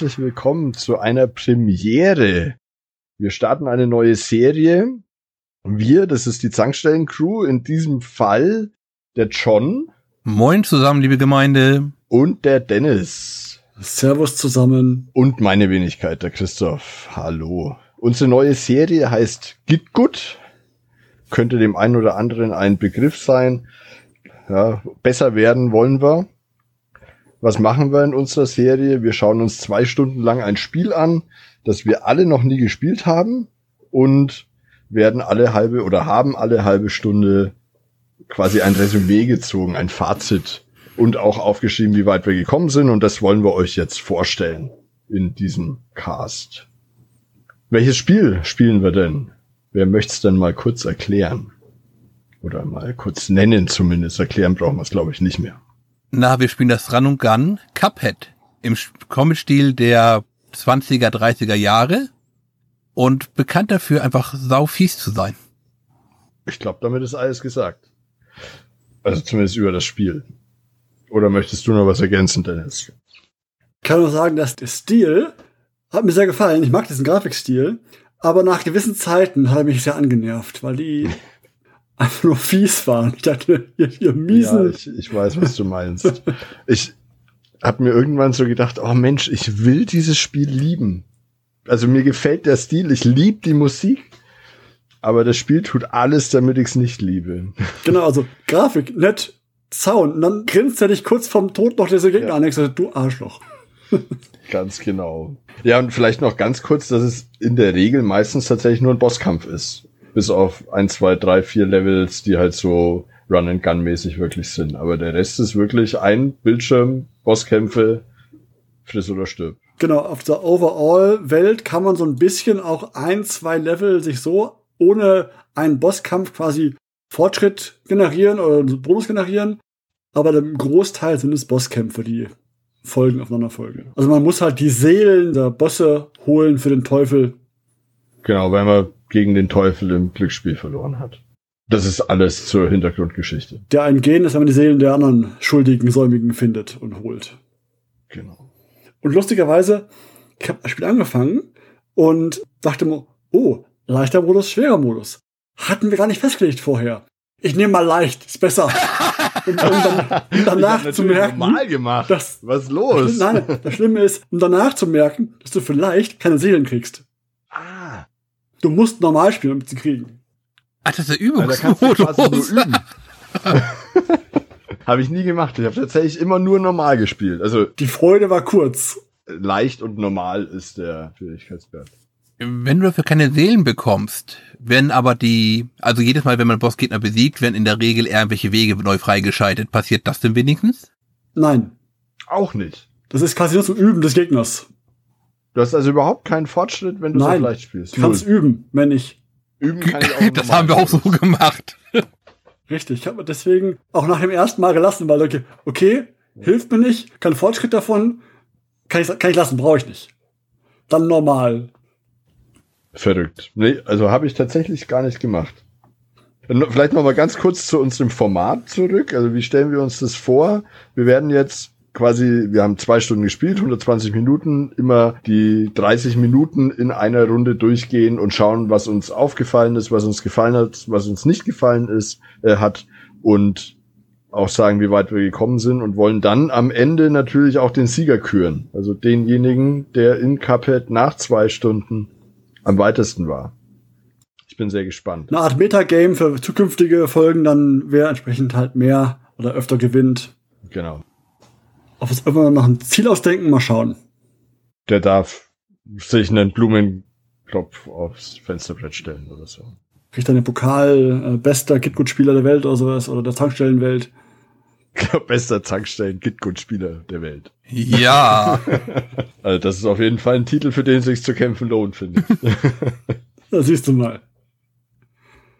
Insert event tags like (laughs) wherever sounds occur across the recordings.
herzlich willkommen zu einer Premiere. Wir starten eine neue Serie. Wir, das ist die Zankstellen-Crew, in diesem Fall der John. Moin zusammen, liebe Gemeinde. Und der Dennis. Servus zusammen. Und meine Wenigkeit, der Christoph. Hallo. Unsere neue Serie heißt Gitgut. Könnte dem einen oder anderen ein Begriff sein. Ja, besser werden wollen wir. Was machen wir in unserer Serie? Wir schauen uns zwei Stunden lang ein Spiel an, das wir alle noch nie gespielt haben und werden alle halbe oder haben alle halbe Stunde quasi ein Resümee gezogen, ein Fazit und auch aufgeschrieben, wie weit wir gekommen sind und das wollen wir euch jetzt vorstellen in diesem Cast. Welches Spiel spielen wir denn? Wer möchte es denn mal kurz erklären? Oder mal kurz nennen zumindest. Erklären brauchen wir es, glaube ich, nicht mehr. Na, wir spielen das Run und Gun Cuphead im Comic-Stil der 20er, 30er Jahre und bekannt dafür, einfach sau fies zu sein. Ich glaube, damit ist alles gesagt. Also zumindest über das Spiel. Oder möchtest du noch was ergänzen, Dennis? Ich kann nur sagen, dass der Stil hat mir sehr gefallen. Ich mag diesen Grafikstil. Aber nach gewissen Zeiten hat er mich sehr angenervt, weil die (laughs) einfach nur fies waren. Ich dachte, ihr, ihr miesen. Ja, ich, ich weiß, was du meinst. ich habe mir irgendwann so gedacht, oh Mensch, ich will dieses Spiel lieben. Also mir gefällt der Stil, ich liebe die Musik, aber das Spiel tut alles, damit ich es nicht liebe. Genau, also Grafik, nett, Sound. Und dann grinst er dich kurz vom Tod noch diese Gegner ja. an und sagt, du Arschloch. (laughs) ganz genau. Ja, und vielleicht noch ganz kurz, dass es in der Regel meistens tatsächlich nur ein Bosskampf ist bis auf ein, zwei, drei, vier Levels, die halt so Run-and-Gun-mäßig wirklich sind. Aber der Rest ist wirklich ein Bildschirm, Bosskämpfe, friss oder stirb. Genau, auf der Overall-Welt kann man so ein bisschen auch ein, zwei Level sich so ohne einen Bosskampf quasi Fortschritt generieren oder Bonus generieren. Aber im Großteil sind es Bosskämpfe, die folgen aufeinander folgen. Also man muss halt die Seelen der Bosse holen für den Teufel. Genau, weil man gegen den Teufel im Glücksspiel verloren hat. Das ist alles zur Hintergrundgeschichte. Der ein Gen ist, wenn man die Seelen der anderen schuldigen Säumigen findet und holt. Genau. Und lustigerweise, ich habe das Spiel angefangen und dachte mir, oh, leichter Modus, schwerer Modus. Hatten wir gar nicht festgelegt vorher. Ich nehme mal leicht, ist besser. (laughs) Und, um, dann, um danach zu merken, normal gemacht. Dass, Was los? Nein, das Schlimme ist, um danach zu merken, dass du vielleicht keine Seelen kriegst. Ah. Du musst normal spielen, um sie kriegen. Ach, das ist der Übungsmodus. Ja, (laughs) habe ich nie gemacht. Ich habe tatsächlich immer nur normal gespielt. Also die Freude war kurz. Leicht und normal ist der Schwierigkeitswert. Wenn du dafür keine Seelen bekommst, wenn aber die, also jedes Mal, wenn man Bossgegner besiegt, werden in der Regel irgendwelche Wege neu freigeschaltet. Passiert das denn wenigstens? Nein. Auch nicht. Das ist quasi nur zum Üben des Gegners. Du hast also überhaupt keinen Fortschritt, wenn du Nein, so leicht spielst. Du kannst üben, wenn ich. Üben kann ich auch (laughs) Das haben wir auch so gemacht. (laughs) Richtig, ich habe deswegen auch nach dem ersten Mal gelassen, weil okay, okay, hilft mir nicht, kein Fortschritt davon, kann ich, kann ich lassen, brauche ich nicht. Dann normal. Verrückt. Nee, also habe ich tatsächlich gar nicht gemacht. Vielleicht noch mal ganz kurz zu unserem Format zurück. Also wie stellen wir uns das vor? Wir werden jetzt quasi, wir haben zwei Stunden gespielt, 120 Minuten, immer die 30 Minuten in einer Runde durchgehen und schauen, was uns aufgefallen ist, was uns gefallen hat, was uns nicht gefallen ist, äh, hat und auch sagen, wie weit wir gekommen sind und wollen dann am Ende natürlich auch den Sieger küren. Also denjenigen, der in Cuphead nach zwei Stunden am weitesten war. Ich bin sehr gespannt. Eine Art Metagame für zukünftige Folgen, dann wer entsprechend halt mehr oder öfter gewinnt. Genau auf was immer noch ein Ziel ausdenken, mal schauen. Der darf sich einen Blumenklopf aufs Fensterbrett stellen oder so. Kriegt dann den Pokal, äh, bester Gitgut-Spieler der Welt oder sowas, oder der Tankstellenwelt. (laughs) bester Tankstellen-Gitgut-Spieler der Welt. Ja. (laughs) also das ist auf jeden Fall ein Titel, für den es sich zu kämpfen lohnt, finde ich. (laughs) da siehst du mal.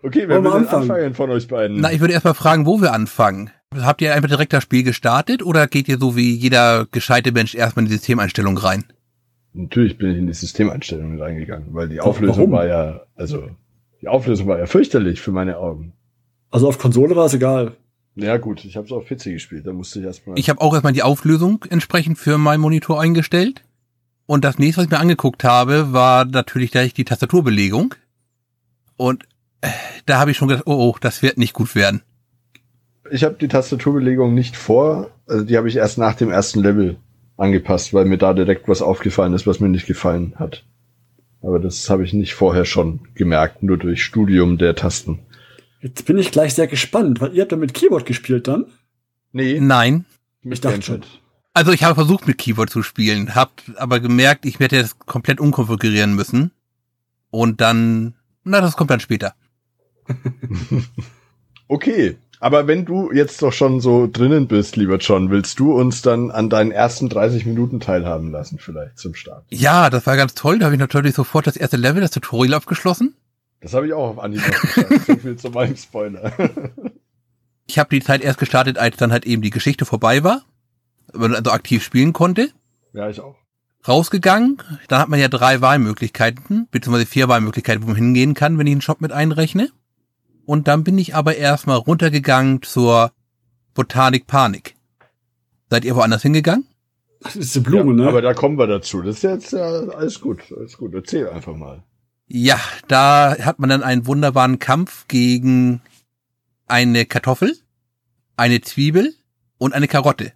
Okay, wer will anfangen? anfangen von euch beiden? Na, ich würde erstmal fragen, wo wir anfangen. Habt ihr einfach direkt das Spiel gestartet oder geht ihr so wie jeder gescheite Mensch erstmal in die Systemeinstellung rein? Natürlich bin ich in die Systemeinstellungen reingegangen, weil die Auflösung Warum? war ja, also die Auflösung war ja fürchterlich für meine Augen. Also auf Konsole war es egal. Ja gut, ich habe es auf PC gespielt, da musste ich erstmal. Ich habe auch erstmal die Auflösung entsprechend für meinen Monitor eingestellt. Und das nächste, was ich mir angeguckt habe, war natürlich gleich die Tastaturbelegung. Und äh, da habe ich schon gedacht, oh, oh, das wird nicht gut werden. Ich habe die Tastaturbelegung nicht vor, also die habe ich erst nach dem ersten Level angepasst, weil mir da direkt was aufgefallen ist, was mir nicht gefallen hat. Aber das habe ich nicht vorher schon gemerkt, nur durch Studium der Tasten. Jetzt bin ich gleich sehr gespannt, weil ihr habt ja mit Keyboard gespielt dann. Nee, Nein. Ich dachte schon. Also ich habe versucht mit Keyboard zu spielen, habe aber gemerkt, ich werde das komplett umkonfigurieren müssen. Und dann, na, das kommt dann später. (laughs) Okay, aber wenn du jetzt doch schon so drinnen bist, lieber John, willst du uns dann an deinen ersten 30 Minuten teilhaben lassen, vielleicht zum Start? Ja, das war ganz toll. Da habe ich natürlich sofort das erste Level, das Tutorial abgeschlossen. Das habe ich auch auf Anhieb. So viel zu meinem Spoiler. Ich habe die Zeit erst gestartet, als dann halt eben die Geschichte vorbei war. Man also aktiv spielen konnte. ja, ich auch. Rausgegangen. Dann hat man ja drei Wahlmöglichkeiten, beziehungsweise vier Wahlmöglichkeiten, wo man hingehen kann, wenn ich einen Shop mit einrechne. Und dann bin ich aber erstmal runtergegangen zur Botanik Panik. Seid ihr woanders hingegangen? Das ist eine Blume, ja, ne? Aber da kommen wir dazu. Das ist jetzt ja, alles gut. Alles gut. Erzähl einfach mal. Ja, da hat man dann einen wunderbaren Kampf gegen eine Kartoffel, eine Zwiebel und eine Karotte.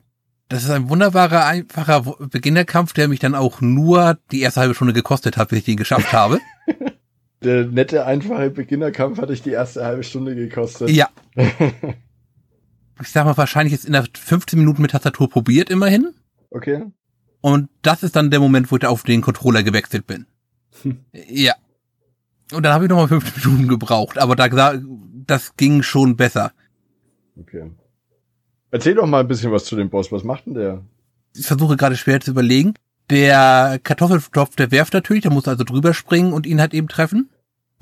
Das ist ein wunderbarer, einfacher Beginnerkampf, der mich dann auch nur die erste halbe Stunde gekostet hat, bis ich den geschafft habe. (laughs) Der nette, einfache Beginnerkampf hatte ich die erste halbe Stunde gekostet. ja. (laughs) Ich sag mal, wahrscheinlich ist in der 15 Minuten mit Tastatur probiert immerhin. Okay. Und das ist dann der Moment, wo ich auf den Controller gewechselt bin. (laughs) Ja. Und dann habe ich nochmal 15 (laughs) Minuten gebraucht, aber da das ging schon besser. Okay. Erzähl doch mal ein bisschen was zu dem Boss. Was macht denn der? Ich versuche gerade schwer zu überlegen. Der Kartoffeltopf, der werft natürlich, der muss also drüber springen und ihn halt eben treffen.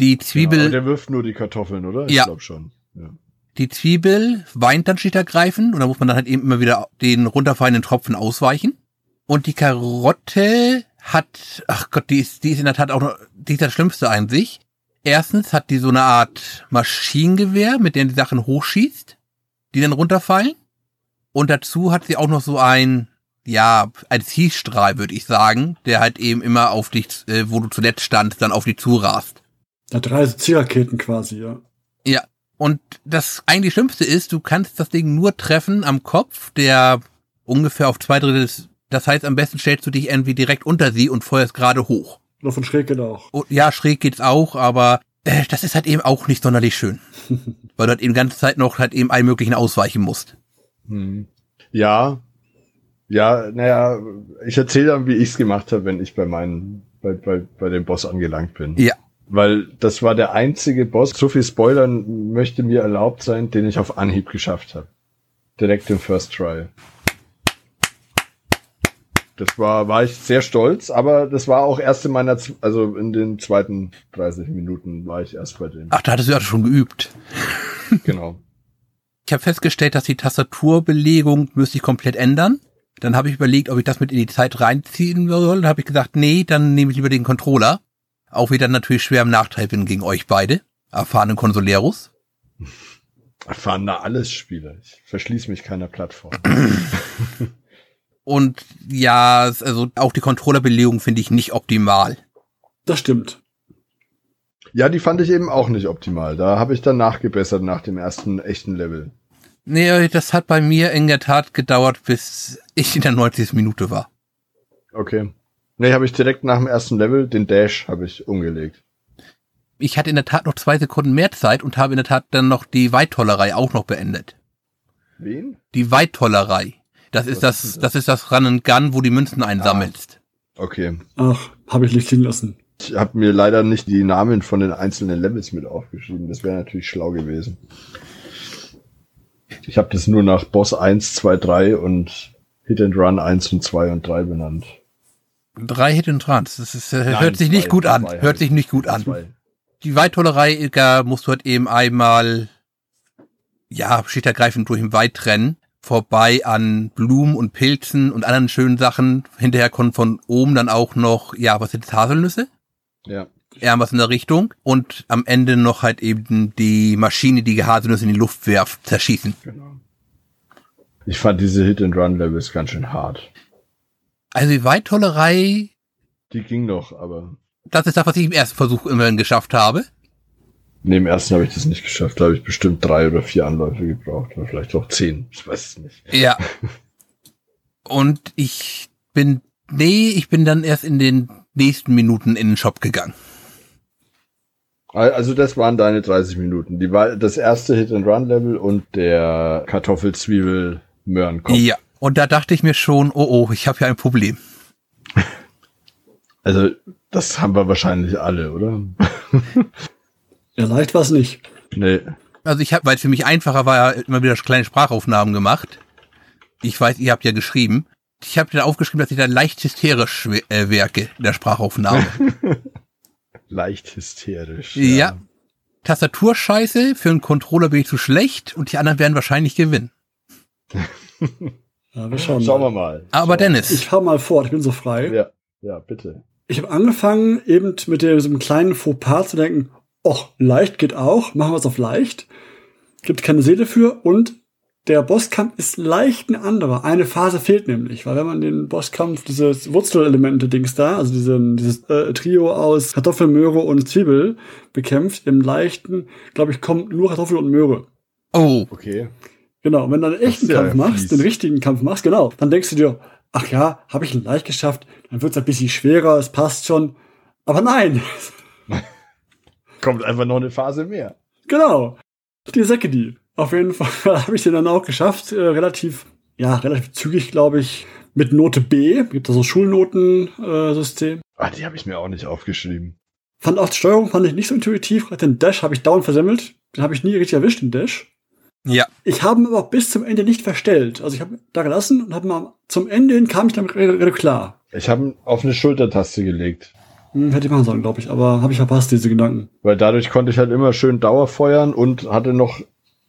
Die Ja, aber Zwiebel, der wirft nur die Kartoffeln, oder? Ich Ja. glaube schon. Ja. die Zwiebel weint dann schlicht ergreifend und da muss man dann halt eben immer wieder den runterfallenden Tropfen ausweichen. Und die Karotte hat, ach Gott, die ist, die ist in der Tat auch noch, die ist das Schlimmste an sich. Erstens hat die so eine Art Maschinengewehr, mit der die Sachen hochschießt, die dann runterfallen. Und dazu hat sie auch noch so ein, ja, ein Zielstrahl, würde ich sagen, der halt eben immer auf dich, äh, wo du zuletzt standst, dann auf dich zurast. Da drei Zielraketen quasi, ja. Ja. Und das eigentlich Schlimmste ist, du kannst das Ding nur treffen am Kopf, der ungefähr auf zwei Drittel ist. Das heißt, am besten stellst du dich irgendwie direkt unter sie und feuerst gerade hoch. Oder von schräg geht auch. Und ja, schräg geht's auch, aber äh, das ist halt eben auch nicht sonderlich schön. (laughs) Weil du halt eben die ganze Zeit noch halt eben allen möglichen ausweichen musst. Hm. Ja. Ja, naja, ich erzähle dann, wie ich's gemacht habe, wenn ich bei meinen, bei, bei, bei dem Boss angelangt bin. Ja. Weil das war der einzige Boss, so viel Spoilern möchte mir erlaubt sein, den ich auf Anhieb geschafft habe. Direkt im First Try. Das war, war ich sehr stolz, aber das war auch erst in meiner, also in den zweiten 30 Minuten war ich erst bei dem. Ach, da hattest du ja schon geübt. (laughs) Genau. Ich habe festgestellt, dass die Tastaturbelegung müsste ich komplett ändern. Dann habe ich überlegt, ob ich das mit in die Zeit reinziehen soll. Dann habe ich gesagt, nee, dann nehme ich lieber den Controller. Auch wieder natürlich schwer im Nachteil bin gegen euch beide, erfahrenen Consoleros. Erfahren da alles Spiele. Ich verschließe mich keiner Plattform. (clears throat) Und ja, also auch die Controllerbelegung finde ich nicht optimal. Das stimmt. Ja, die fand ich eben auch nicht optimal. Da habe ich dann nachgebessert nach dem ersten echten Level. Nee, das hat bei mir in der Tat gedauert, bis ich in der 90. Minute war. Okay. Nee, habe ich direkt nach dem ersten Level den Dash habe ich umgelegt. Ich hatte in der Tat noch zwei Sekunden mehr Zeit und habe in der Tat dann noch die Weittollerei auch noch beendet. Wen? Die Weittollerei. Das ist das, ist das ist das Run and Gun, wo die Münzen einsammelst. Okay. Ach, habe ich nicht liegen lassen. Ich habe mir leider nicht die Namen von den einzelnen Levels mit aufgeschrieben. Das wäre natürlich schlau gewesen. Ich habe das nur nach Boss 1, 2, 3 und Hit and Run 1 und 2 und 3 benannt. Drei Hit and Trans. Das ist, Nein, hört sich zwei, nicht gut an. Hört ich. sich nicht gut an. Zwei. Die Weittollerei, da musst du halt eben einmal, ja, schichtsübergreifend durch den Wald trennen. Vorbei an Blumen und Pilzen und anderen schönen Sachen. Hinterher kommen von oben dann auch noch, ja, was sind das, Haselnüsse? Ja. Eher was in der Richtung. Und am Ende noch halt eben die Maschine, die Haselnüsse in die Luft wirft, zerschießen. Genau. Ich fand diese Hit and Run Levels ganz schön hart. Also die Weittollerei Die ging noch, aber Das ist das, was ich im ersten Versuch immerhin geschafft habe. neben dem ersten habe ich das nicht geschafft. Da habe ich bestimmt drei oder vier Anläufe gebraucht. Oder vielleicht auch zehn. Ich weiß es nicht. Ja. (laughs) Und ich bin, nee, ich bin dann erst in den nächsten Minuten in den Shop gegangen. Also das waren deine 30 Minuten. Die war das erste Hit-and-Run-Level und der Kartoffel-Zwiebel-Möhrenkopf. Ja. Und da dachte ich mir schon, oh oh, ich habe ja ein Problem. (laughs) Also das haben wir wahrscheinlich alle, oder? (laughs) Ja, leicht war es nicht. nee. Also ich habe, weil es für mich einfacher war, ja immer wieder kleine Sprachaufnahmen gemacht. Ich weiß, ihr habt ja geschrieben. Ich habe da aufgeschrieben, dass ich da leicht hysterisch äh, werke in der Sprachaufnahme. (laughs) Leicht hysterisch. ja. Tastaturscheiße, für einen Controller bin ich zu schlecht und die anderen werden wahrscheinlich gewinnen. Ja, wir schauen Schauen wir mal. mal. Aber Schauen Dennis, Ich fahr mal fort, ich bin so frei. Ja, ja, bitte. Ich habe angefangen, eben mit diesem kleinen Fauxpas zu denken, och, leicht geht auch, machen wir es auf leicht. Gibt keine Seele für und der Bosskampf ist leicht ein anderer. Eine Phase fehlt nämlich, weil wenn man den Bosskampf, dieses Wurzelelemente-Dings da, also diesen, dieses äh, Trio aus Kartoffel, Möhre und Zwiebel bekämpft, im leichten, glaube ich, kommt nur Kartoffel und Möhre. oh, Okay. Genau, und wenn du einen echten ja Kampf machst, fies. den richtigen Kampf machst, genau, dann denkst du dir, ach ja, habe ich ihn leicht geschafft, dann wird's ein bisschen schwerer, es passt schon. Aber nein, (laughs) Kommt einfach noch eine Phase mehr. genau, die Säcke die. Auf jeden Fall (laughs) habe ich den dann auch geschafft, äh, relativ, ja, relativ zügig, glaube ich, mit Note B, gibt da so Schulnotensystem. Äh. Ah, die habe ich mir auch nicht aufgeschrieben. fand auch die Steuerung fand ich nicht so intuitiv, den Dash habe ich dauernd versemmelt, den habe ich nie richtig erwischt, den Dash. Ja. Ich habe ihn aber bis zum Ende nicht verstellt. Also ich habe ihn da gelassen und habe mal zum Ende hin kam ich damit klar. Ich habe ihn auf eine Schultertaste gelegt. Hm, hätte ich machen sollen, glaube ich, aber habe ich verpasst, diese Gedanken. Weil dadurch konnte ich halt immer schön Dauerfeuern und hatte noch,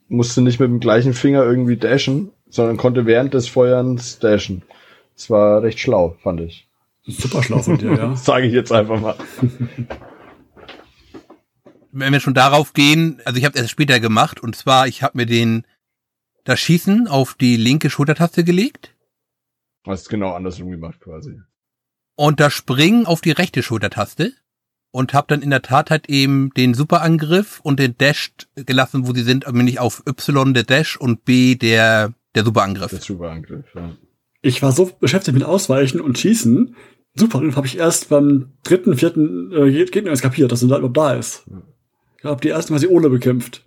musste nicht mit dem gleichen Finger irgendwie dashen, sondern konnte während des Feuerns dashen. Das war recht schlau, fand ich. Super schlau von dir, ja. (laughs) Sage ich jetzt einfach mal. (laughs) wenn wir schon darauf gehen, also ich habe es erst später gemacht und zwar ich habe mir den das Schießen auf die linke Schultertaste gelegt Hast genau andersrum gemacht quasi. und das Springen auf die rechte Schultertaste und habe dann in der Tat halt eben den Superangriff und den Dash gelassen, wo sie sind, nämlich auf Y der Dash und B der der Superangriff. Der Superangriff, ja. Ich war so beschäftigt mit Ausweichen und Schießen. Super, habe ich erst beim dritten, vierten äh, Gegner erst kapiert, dass er da überhaupt da ist. Ich habe die ersten Mal sie ohne bekämpft.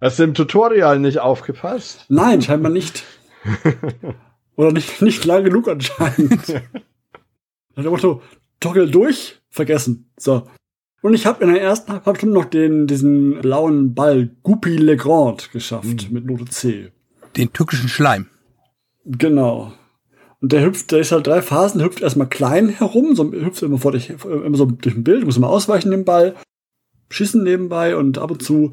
Hast du im Tutorial nicht aufgepasst? Nein, scheinbar nicht. (laughs) Oder nicht, nicht lang genug anscheinend. (laughs) Nach dem Motto, Toggle durch, vergessen. So. Und ich habe in der ersten halben Stunde noch den, diesen blauen Ball Guppy Legrand geschafft mit Note C. Den türkischen Schleim. Genau. Und der hüpft, der ist halt drei Phasen, der hüpft erstmal klein herum, so hüpft immer vor dich, immer so durch ein Bild, muss immer ausweichen dem Ball, schießen nebenbei und ab und zu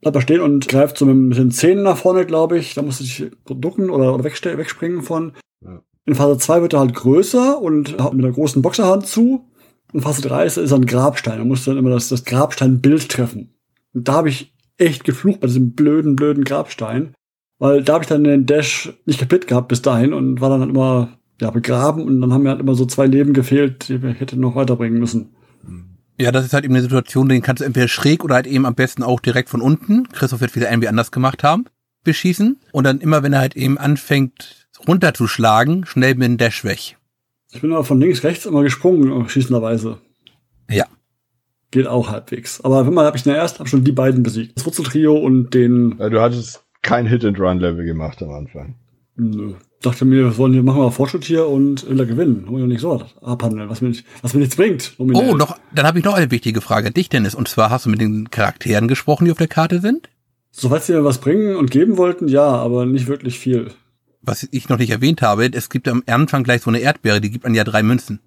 bleibt er stehen und greift so mit, den Zähnen nach vorne, glaube ich. Da musst du dich ducken oder, wegspringen von. Ja. In Phase 2 wird er halt größer und haut mit einer großen Boxerhand zu. In Phase 3 ist, ist er ein Grabstein. Da musst du dann immer das, das Grabsteinbild treffen. Und da habe ich echt geflucht bei diesem blöden, blöden Grabstein. Weil da habe ich dann den Dash nicht kapitt gehabt bis dahin und war dann halt immer ja, begraben und dann haben mir halt immer so zwei Leben gefehlt, die ich hätte noch weiterbringen müssen. Ja, das ist halt eben eine Situation, den kannst du entweder schräg oder halt eben am besten auch direkt von unten. Christoph wird wieder irgendwie anders gemacht haben, beschießen. Und dann immer, wenn er halt eben anfängt runterzuschlagen, schnell mit dem Dash weg. Ich bin aber von links rechts immer gesprungen, schießenderweise. Ja. Geht auch halbwegs. Aber wenn man habe ich in der ersten hab schon die beiden besiegt. Das Wurzeltrio und den. Ja, du hattest kein Hit-and-Run-Level gemacht am Anfang. Nö. Dachte mir, wir wollen hier machen wir Fortschritt hier und will er gewinnen. Wollen wir nicht so abhandeln, was mir, nicht, was mir nichts bringt. nominell. Oh, noch, dann habe ich noch eine wichtige Frage an dich, Dennis. Und zwar hast du mit den Charakteren gesprochen, die auf der Karte sind? Soweit sie mir was bringen und geben wollten, ja, aber nicht wirklich viel. Was ich noch nicht erwähnt habe, es gibt am Anfang gleich so eine Erdbeere, die gibt man ja drei Münzen.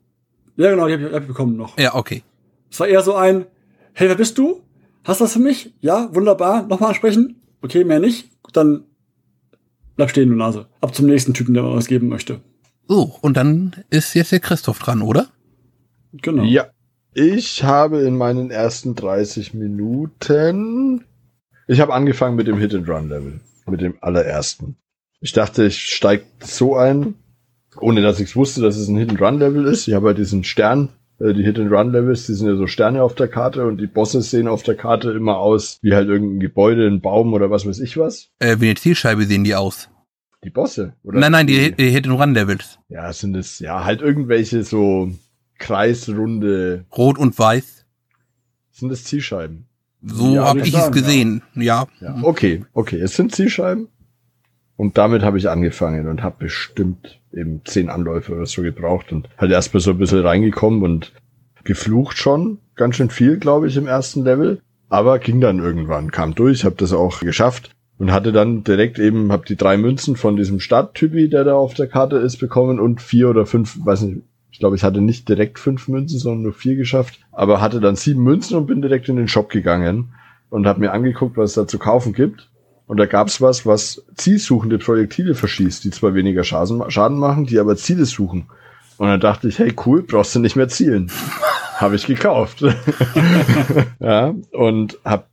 Ja, genau, die habe ich, hab ich bekommen noch. Ja, okay. Es war eher so ein, hey, wer bist du? Hast du was für mich? Ja, wunderbar. Nochmal ansprechen? Okay, mehr nicht. Gut, dann bleib stehen, du Nase. Ab zum nächsten Typen, der mir was geben möchte. So, und dann ist jetzt der Christoph dran, oder? Genau. Ja. Ich habe in meinen ersten 30 Minuten. Ich habe angefangen mit dem Hit-and-Run-Level. Mit dem allerersten. Ich dachte, ich steig so ein, ohne dass ich wusste, dass es ein Hit-and-Run-Level ist. Ich habe halt diesen Stern, äh, die Hit-and-Run-Levels, die sind ja so Sterne auf der Karte und die Bosse sehen auf der Karte immer aus wie halt irgendein Gebäude, ein Baum oder was weiß ich was. Äh, wie eine Zielscheibe sehen die aus. Die Bosse, oder? Nein, nein, die, die Hit-and-Run-Levels. Ja, sind es, ja, halt irgendwelche so kreisrunde, Rot und weiß. sind es Zielscheiben? So Ja, habe ich es gesehen. Ja. Ja, okay, okay, es sind Zielscheiben. Und damit habe ich angefangen und habe bestimmt eben zehn Anläufe oder so gebraucht und halt erst mal so ein bisschen reingekommen und geflucht schon, ganz schön viel, glaube ich, im ersten Level. Aber ging dann irgendwann, kam durch, habe das auch geschafft und hatte dann direkt eben, habe die drei Münzen von diesem Stadttypi, der da auf der Karte ist, bekommen und vier oder fünf, weiß nicht, ich glaube, ich hatte nicht direkt fünf Münzen, sondern nur vier geschafft, aber hatte dann sieben Münzen und bin direkt in den Shop gegangen und habe mir angeguckt, was es da zu kaufen gibt. Und da gab's was, was zielsuchende Projektile verschießt, die zwar weniger Schaden, Schaden machen, die aber Ziele suchen. Und dann dachte ich, hey cool, brauchst du nicht mehr zielen. (laughs) habe ich gekauft. (laughs) ja, und hab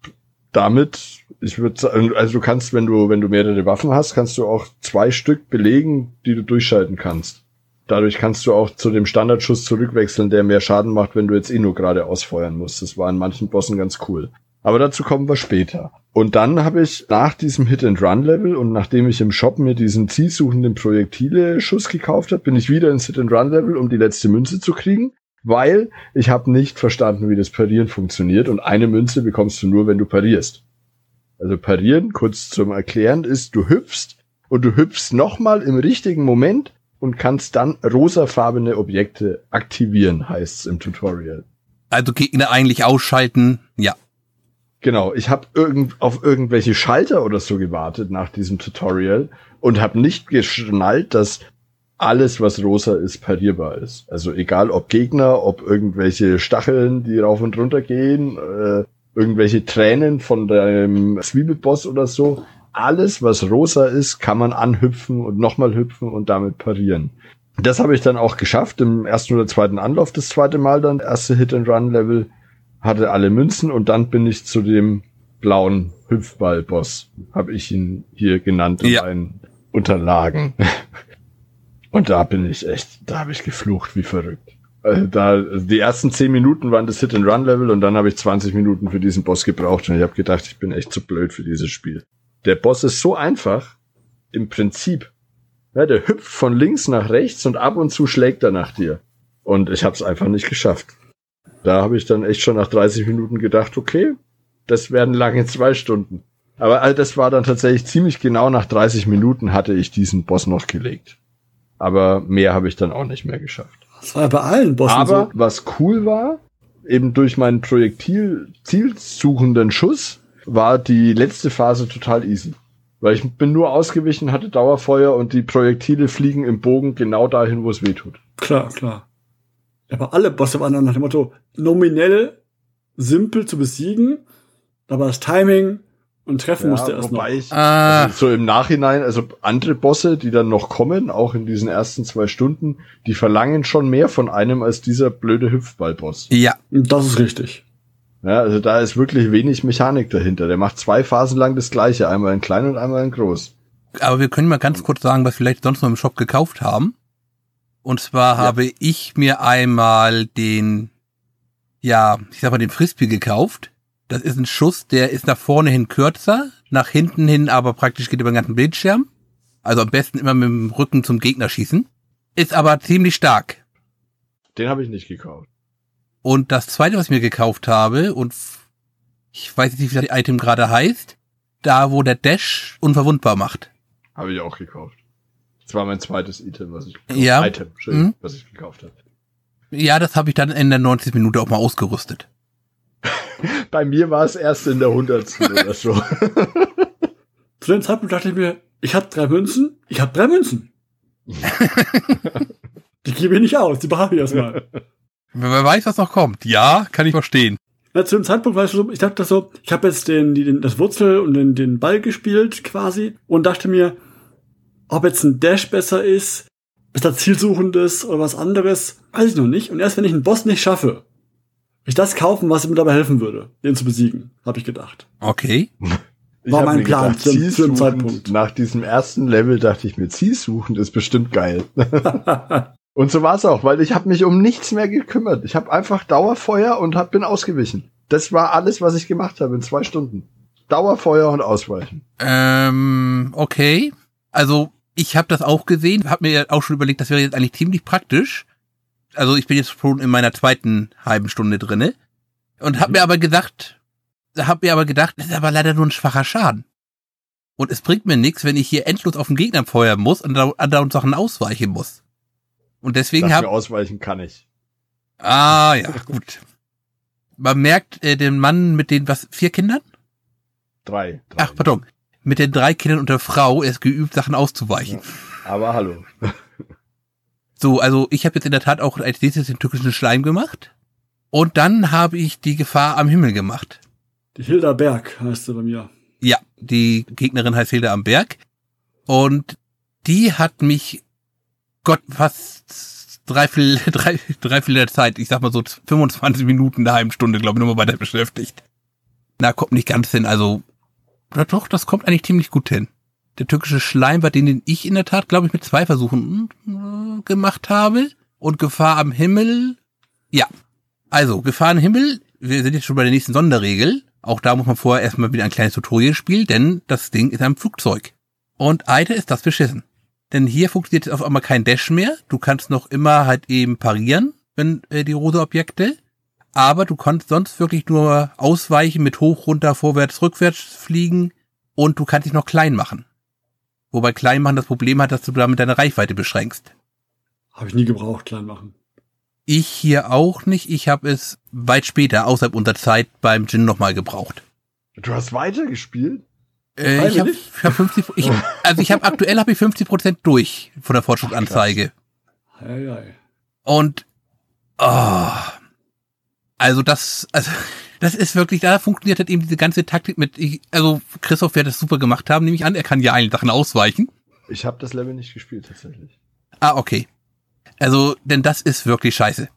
damit, ich würde also du kannst, wenn du, wenn du mehrere Waffen hast, kannst du auch zwei Stück belegen, die du durchschalten kannst. Dadurch kannst du auch zu dem Standardschuss zurückwechseln, der mehr Schaden macht, wenn du jetzt eh nur gerade ausfeuern musst. Das war in manchen Bossen ganz cool. Aber dazu kommen wir später. Und dann habe ich nach diesem Hit-and-Run-Level und nachdem ich im Shop mir diesen zielsuchenden Projektile-Schuss gekauft habe, bin ich wieder ins Hit-and-Run-Level, um die letzte Münze zu kriegen, weil ich habe nicht verstanden, wie das Parieren funktioniert. Und eine Münze bekommst du nur, wenn du parierst. Also parieren, kurz zum Erklären, ist, du hüpfst und du hüpfst nochmal im richtigen Moment und kannst dann rosafarbene Objekte aktivieren, heißt's im Tutorial. Also Gegner eigentlich ausschalten. Ja. Genau, ich habe irgend, auf irgendwelche Schalter oder so gewartet nach diesem Tutorial und habe nicht geschnallt, dass alles, was rosa ist, parierbar ist. Also egal ob Gegner, ob irgendwelche Stacheln, die rauf und runter gehen, äh, irgendwelche Tränen von deinem Zwiebelboss oder so. Alles, was rosa ist, kann man anhüpfen und nochmal hüpfen und damit parieren. Das habe ich dann auch geschafft im ersten oder zweiten Anlauf, das zweite Mal dann, erste Hit-and-Run-Level hatte alle Münzen und dann bin ich zu dem blauen Hüpfball-Boss, habe ich ihn hier genannt in Ja. meinen Unterlagen. (laughs) Und da bin ich echt, da habe ich geflucht wie verrückt. Also da, die ersten 10 Minuten waren das Hit-and-Run-Level und dann habe ich 20 Minuten für diesen Boss gebraucht und ich habe gedacht, ich bin echt zu blöd für dieses Spiel. Der Boss ist so einfach, im Prinzip. Ja, der hüpft von links nach rechts und ab und zu schlägt er nach dir. Und ich habe es einfach nicht geschafft. Da habe ich dann echt schon nach 30 Minuten gedacht, okay, das werden lange zwei Stunden. Aber all das war dann tatsächlich ziemlich genau nach 30 Minuten hatte ich diesen Boss noch gelegt. Aber mehr habe ich dann auch nicht mehr geschafft. Das war ja bei allen Bossen Aber so. was cool war, eben durch meinen Projektil zielsuchenden Schuss, war die letzte Phase total easy. Weil ich bin nur ausgewichen, hatte Dauerfeuer und die Projektile fliegen im Bogen genau dahin, wo es weh tut. Klar, klar. Aber alle Bosse waren dann nach dem Motto nominell simpel zu besiegen, aber das Timing und Treffen musste erst noch. wobei ich Ah, also so im Nachhinein, also andere Bosse, die dann noch kommen, auch in diesen ersten zwei Stunden, die verlangen schon mehr von einem als dieser blöde Hüpfballboss. ja. Das ist richtig. Ja, also da ist wirklich wenig Mechanik dahinter. Der macht zwei Phasen lang das gleiche, einmal in klein und einmal in groß. Aber wir können mal ganz kurz sagen, was wir vielleicht sonst noch im Shop gekauft haben. Und zwar habe ich mir einmal den, ja, ich sag mal, den Frisbee gekauft. Das ist ein Schuss, der ist nach vorne hin kürzer, nach hinten hin aber praktisch geht über den ganzen Bildschirm. Also am besten immer mit dem Rücken zum Gegner schießen. Ist aber ziemlich stark. Den habe ich nicht gekauft. Und das zweite, was ich mir gekauft habe, und ich weiß jetzt nicht, wie das Item gerade heißt, da wo der Dash unverwundbar macht. Habe ich auch gekauft. Das war mein zweites Item, was ich Ja. Item, Entschuldigung, Mhm. was ich gekauft habe. Ja, das habe ich dann in der 90 Minute auch mal ausgerüstet. (laughs) Bei mir war es erst in der hundertsten oder so. (laughs) Zu dem Zeitpunkt dachte ich mir, ich habe drei Münzen, ich habe drei Münzen. (laughs) die gebe ich nicht aus, die behalte ich erstmal. Wer weiß, was noch kommt. Ja, kann ich verstehen. Ja, zu dem Zeitpunkt war ich so, ich dachte so, ich habe jetzt den, den, das Wurzel und den, den Ball gespielt quasi und dachte mir, ob jetzt ein Dash besser ist, ist das zielsuchendes oder was anderes, weiß ich noch nicht. Und erst wenn ich einen Boss nicht schaffe, ich das kaufen, was mir dabei helfen würde, den zu besiegen, habe ich gedacht. Okay. Ich War mein Plan gedacht, zum- zum zielsuchend, Zeitpunkt. Nach diesem ersten Level dachte ich mir, zielsuchend ist bestimmt geil. (laughs) und so war es auch, weil ich habe mich um nichts mehr gekümmert. Ich habe einfach Dauerfeuer und hab, bin ausgewichen. Das war alles, was ich gemacht habe in zwei Stunden. Dauerfeuer und Ausweichen. Ähm, okay. Also ich habe das auch gesehen, habe mir auch schon überlegt, das wäre jetzt eigentlich ziemlich praktisch. Also ich bin jetzt schon in meiner zweiten halben Stunde drinne und habe mir aber gedacht, habe mir aber gedacht, das ist aber leider nur ein schwacher Schaden. Und es bringt mir nichts, wenn ich hier endlos auf den Gegner feuern muss und da andauernd Sachen ausweichen muss. Und deswegen habe ausweichen kann ich. Ah ja, (laughs) gut. Man merkt äh, den Mann mit den was vier Kindern? Drei. drei. Ach, pardon. Mit den drei Kindern und der Frau er ist geübt, Sachen auszuweichen. Aber hallo. So, also ich habe jetzt in der Tat auch als nächstes den türkischen Schleim gemacht. Und dann habe ich die Gefahr am Himmel gemacht. Die Hilda Berg heißt sie bei mir. Ja, die Gegnerin heißt Hilde am Berg. Und die hat mich Gott fast dreiviertel, drei, dreiviertel (laughs) der Zeit, ich sag mal so 25 Minuten, eine halbe Stunde, glaube ich, nochmal weiter beschäftigt. Na, kommt nicht ganz hin. Also, doch, das kommt eigentlich ziemlich gut hin. Der türkische Schleim war den, den ich in der Tat, glaube ich, mit zwei Versuchen äh, gemacht habe. Und Gefahr am Himmel, ja. Also, Gefahr am Himmel, wir sind jetzt schon bei der nächsten Sonderregel. Auch da muss man vorher erstmal wieder ein kleines Tutorial spielen, denn das Ding ist ein Flugzeug. Und Alter ist das beschissen. Denn hier funktioniert jetzt auf einmal kein Dash mehr. Du kannst noch immer halt eben parieren, wenn äh, die rosa Objekte. Aber du kannst sonst wirklich nur ausweichen mit hoch, runter, vorwärts, rückwärts fliegen und du kannst dich noch klein machen. Wobei klein machen das Problem hat, dass du damit deine Reichweite beschränkst. Habe ich nie gebraucht, klein machen. Ich hier auch nicht. Ich habe es weit später, außerhalb unserer Zeit, beim Gin nochmal gebraucht. Du hast weitergespielt? Äh, ich habe hab 50, ich, also ich habe aktuell habe ich 50 Prozent durch von der Fortschrittsanzeige. Hei, hei. Und oh, also das, also das ist wirklich, da funktioniert halt eben diese ganze Taktik mit, ich, also Christoph wird das super gemacht haben, nehme ich an, er kann ja allen Sachen ausweichen. Ich habe das Level nicht gespielt tatsächlich. Ah, okay. Also, denn das ist wirklich scheiße.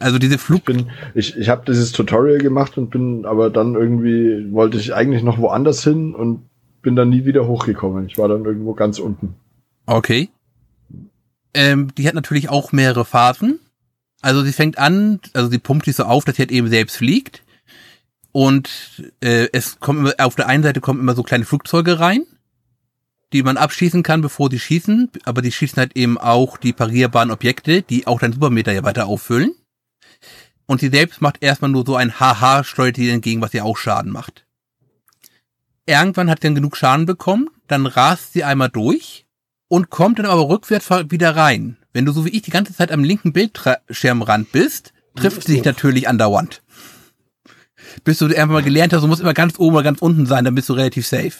Also diese Flug, Ich bin, ich, ich habe dieses Tutorial gemacht und bin aber dann irgendwie wollte ich eigentlich noch woanders hin und bin dann nie wieder hochgekommen. Ich war dann irgendwo ganz unten. okay. Ähm, die hat natürlich auch mehrere Phasen. Also sie fängt an, also sie pumpt sich so auf, dass sie halt eben selbst fliegt. Und äh, es kommt immer, auf der einen Seite kommen immer so kleine Flugzeuge rein, die man abschießen kann, bevor die schießen. Aber die schießen halt eben auch die parierbaren Objekte, die auch deinen Supermeter ja weiter auffüllen. Und sie selbst macht erstmal nur so ein Haha, steuert die entgegen, was ihr auch Schaden macht. Irgendwann hat sie dann genug Schaden bekommen, dann rast sie einmal durch und kommt dann aber rückwärts wieder rein. Wenn du so wie ich die ganze Zeit am linken Bildschirmrand bist, trifft sie dich natürlich andauernd. Bis du einfach mal gelernt hast, du musst immer ganz oben oder ganz unten sein, dann bist du relativ safe.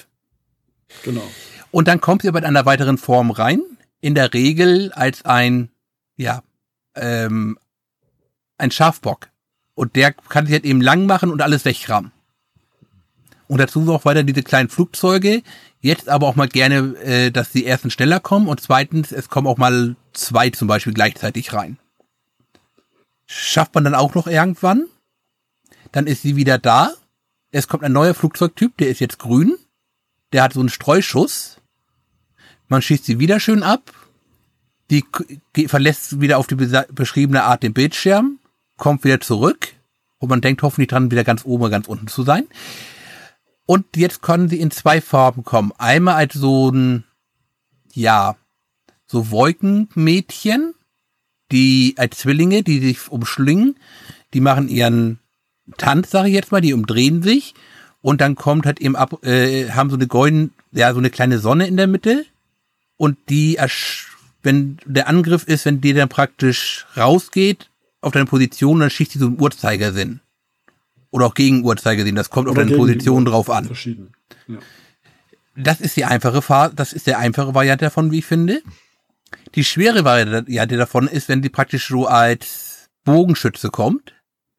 Genau. Und dann kommt aber in einer weiteren Form rein. In der Regel als ein, ja, ähm, ein Schafbock. Und der kann sich halt eben lang machen und alles wegrammen. Und dazu noch weiter diese kleinen Flugzeuge. Jetzt aber auch mal gerne, äh, dass sie erstens schneller kommen und zweitens, es kommen auch mal zwei zum Beispiel gleichzeitig rein. Schafft man dann auch noch irgendwann. Dann ist sie wieder da. Es kommt ein neuer Flugzeugtyp, der ist jetzt grün. Der hat so einen Streuschuss. Man schießt sie wieder schön ab. Die verlässt wieder auf die beschriebene Art den Bildschirm, kommt wieder zurück. Und man denkt hoffentlich dran, wieder ganz oben oder ganz unten zu sein. Und jetzt können sie in zwei Farben kommen. Einmal als so ein, ja, so Wolkenmädchen, die als Zwillinge, die sich umschlingen, die machen ihren Tanz, sage ich jetzt mal, die umdrehen sich und dann kommt halt eben ab, äh, haben so eine golden, ja, so eine kleine Sonne in der Mitte und die, ersch- wenn der Angriff ist, wenn die dann praktisch rausgeht auf deine Position, dann schießt die so im Uhrzeigersinn. Oder auch gegen Uhrzeigersinn, das kommt auf Oder deine gegen die Position drauf an. Verschieden. Ja. Das ist die einfache Phase, das ist der einfache Variante davon, wie ich finde. Die schwere Variante davon ist, wenn die praktisch so als Bogenschütze kommt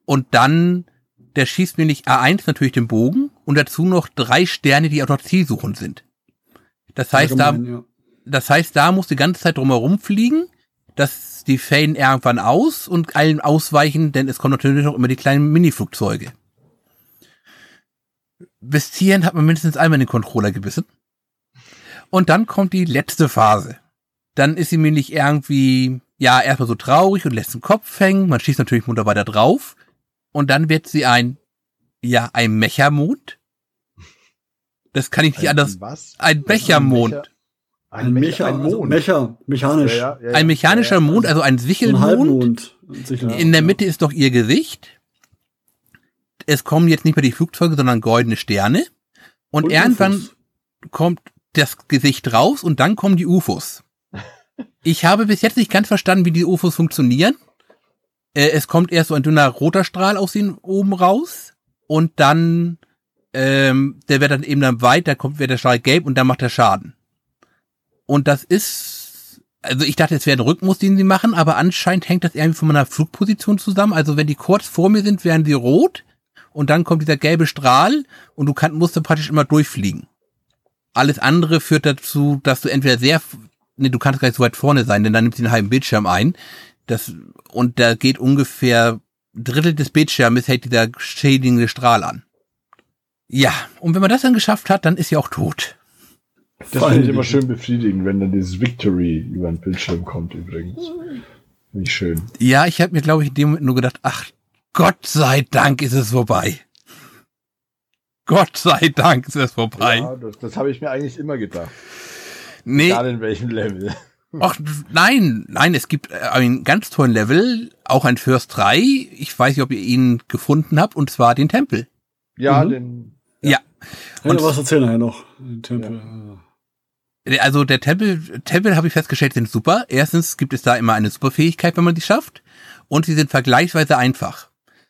und dann der schießt mir nicht A1 natürlich den Bogen und dazu noch drei Sterne, die auch noch zielsuchend sind. Das heißt, da, ja. das heißt, da muss die ganze Zeit drumherum fliegen, dass die faden irgendwann aus und allen ausweichen, denn es kommen natürlich noch immer die kleinen Mini-Flugzeuge. bis hierhin hat man mindestens einmal den Controller gebissen. Und dann kommt die letzte Phase. Dann ist sie mir nicht irgendwie, ja, erstmal so traurig und lässt den Kopf hängen. Man schießt natürlich munter weiter drauf. Und dann wird sie ein, ja, ein Mechamond. Das kann ich nicht Ein- anders. Was? Ein Bechermond. Ein Mecha, ein also Mond. Mecha, mechanisch. Ja, ja, ja, Ein mechanischer ja, ja. Mond, also ein So ein Sichelmond. Halbmond. Sicher. In der Mitte ist doch ihr Gesicht. Es kommen jetzt nicht mehr die Flugzeuge, sondern goldene Sterne. Und, Und irgendwann UFOs. kommt das Gesicht raus und dann kommen die UFOs. Ich habe bis jetzt nicht ganz verstanden, wie die UFOs funktionieren. Äh, es kommt erst so ein dünner roter Strahl aus ihnen oben raus und dann, ähm, der wird dann eben dann weiter, kommt wird der Strahl gelb und dann macht er Schaden. Und das ist, also ich dachte, es wäre ein Rhythmus, den sie machen, aber anscheinend hängt das irgendwie von meiner Flugposition zusammen. Also wenn die kurz vor mir sind, werden sie rot und dann kommt dieser gelbe Strahl und du kann, musst du praktisch immer durchfliegen. Alles andere führt dazu, dass du entweder sehr, nee, du kannst gar nicht so weit vorne sein, denn dann nimmt sie einen halben Bildschirm ein. Das, und da geht ungefähr ein Drittel des Bildschirmes hält dieser schädigende Strahl an. Ja, und wenn man das dann geschafft hat, dann ist sie auch tot. Das finde ich immer schön befriedigend, wenn dann dieses Victory über den Bildschirm kommt übrigens. Finde ich schön. Ja, ich habe mir, glaube ich, in dem Moment nur gedacht, ach, Gott sei Dank ist es vorbei. Gott sei Dank ist es vorbei. Ja, das, das habe ich mir eigentlich immer gedacht. nee, Egal in welchem Level. Ach, nein, nein, es gibt äh, einen ganz tollen Level, auch ein First 3. Ich weiß nicht, ob ihr ihn gefunden habt, und zwar den Tempel. Ja, Mhm. den. Ja. Ja, Und- was erzählen nachher noch? Den Tempel. Also der Tempel, Tempel habe ich festgestellt, sind super. Erstens gibt es da immer eine Superfähigkeit, wenn man die schafft. Und sie sind vergleichsweise einfach.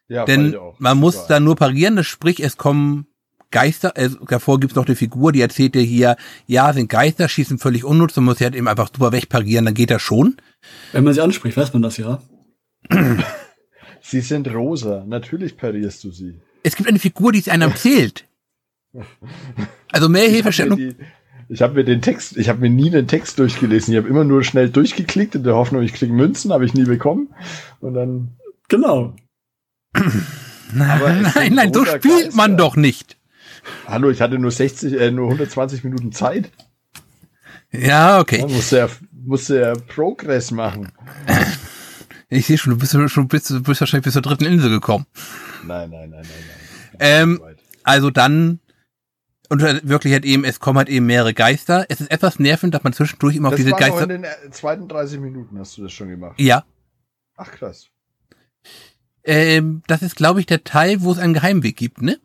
Ja, Denn man muss da nur parieren, das sprich, es kommen Geister, äh, davor gibt's noch eine Figur, die erzählt dir hier, ja, sind Geister, schießen völlig unnutz, man muss sie halt eben einfach super wegparieren, dann geht das schon. Wenn man sie anspricht, weiß man das ja. (clears throat) Sie sind rosa. Natürlich parierst du sie. Es gibt eine Figur, die es einem erzählt. (laughs) Also mehr Ich habe mir, Hilfestellung. ich hab mir den Text, ich habe mir nie den Text durchgelesen. Ich habe immer nur schnell durchgeklickt in der Hoffnung, ich kriege Münzen, habe ich nie bekommen. Und dann. Genau. (laughs) Nein, es nein, nein, so spielt Geister. man doch nicht. Hallo, ich hatte nur 60, äh, nur 120 Minuten Zeit. Ja, okay. Ja, musste ja, musste ja Progress machen. (laughs) Ich sehe schon, du bist schon bist, bist wahrscheinlich bis zur dritten Insel gekommen. Nein, nein, nein, nein, nein. Ähm. Also dann, und wirklich halt eben, es kommen halt eben mehrere Geister. Es ist etwas nervend, dass man zwischendurch immer auf Das diese war Geister. in den äh, zweiten 30 Minuten hast du das schon gemacht. Ja. Ach krass. Ähm, das ist, glaube ich, der Teil, wo es einen Geheimweg gibt, ne?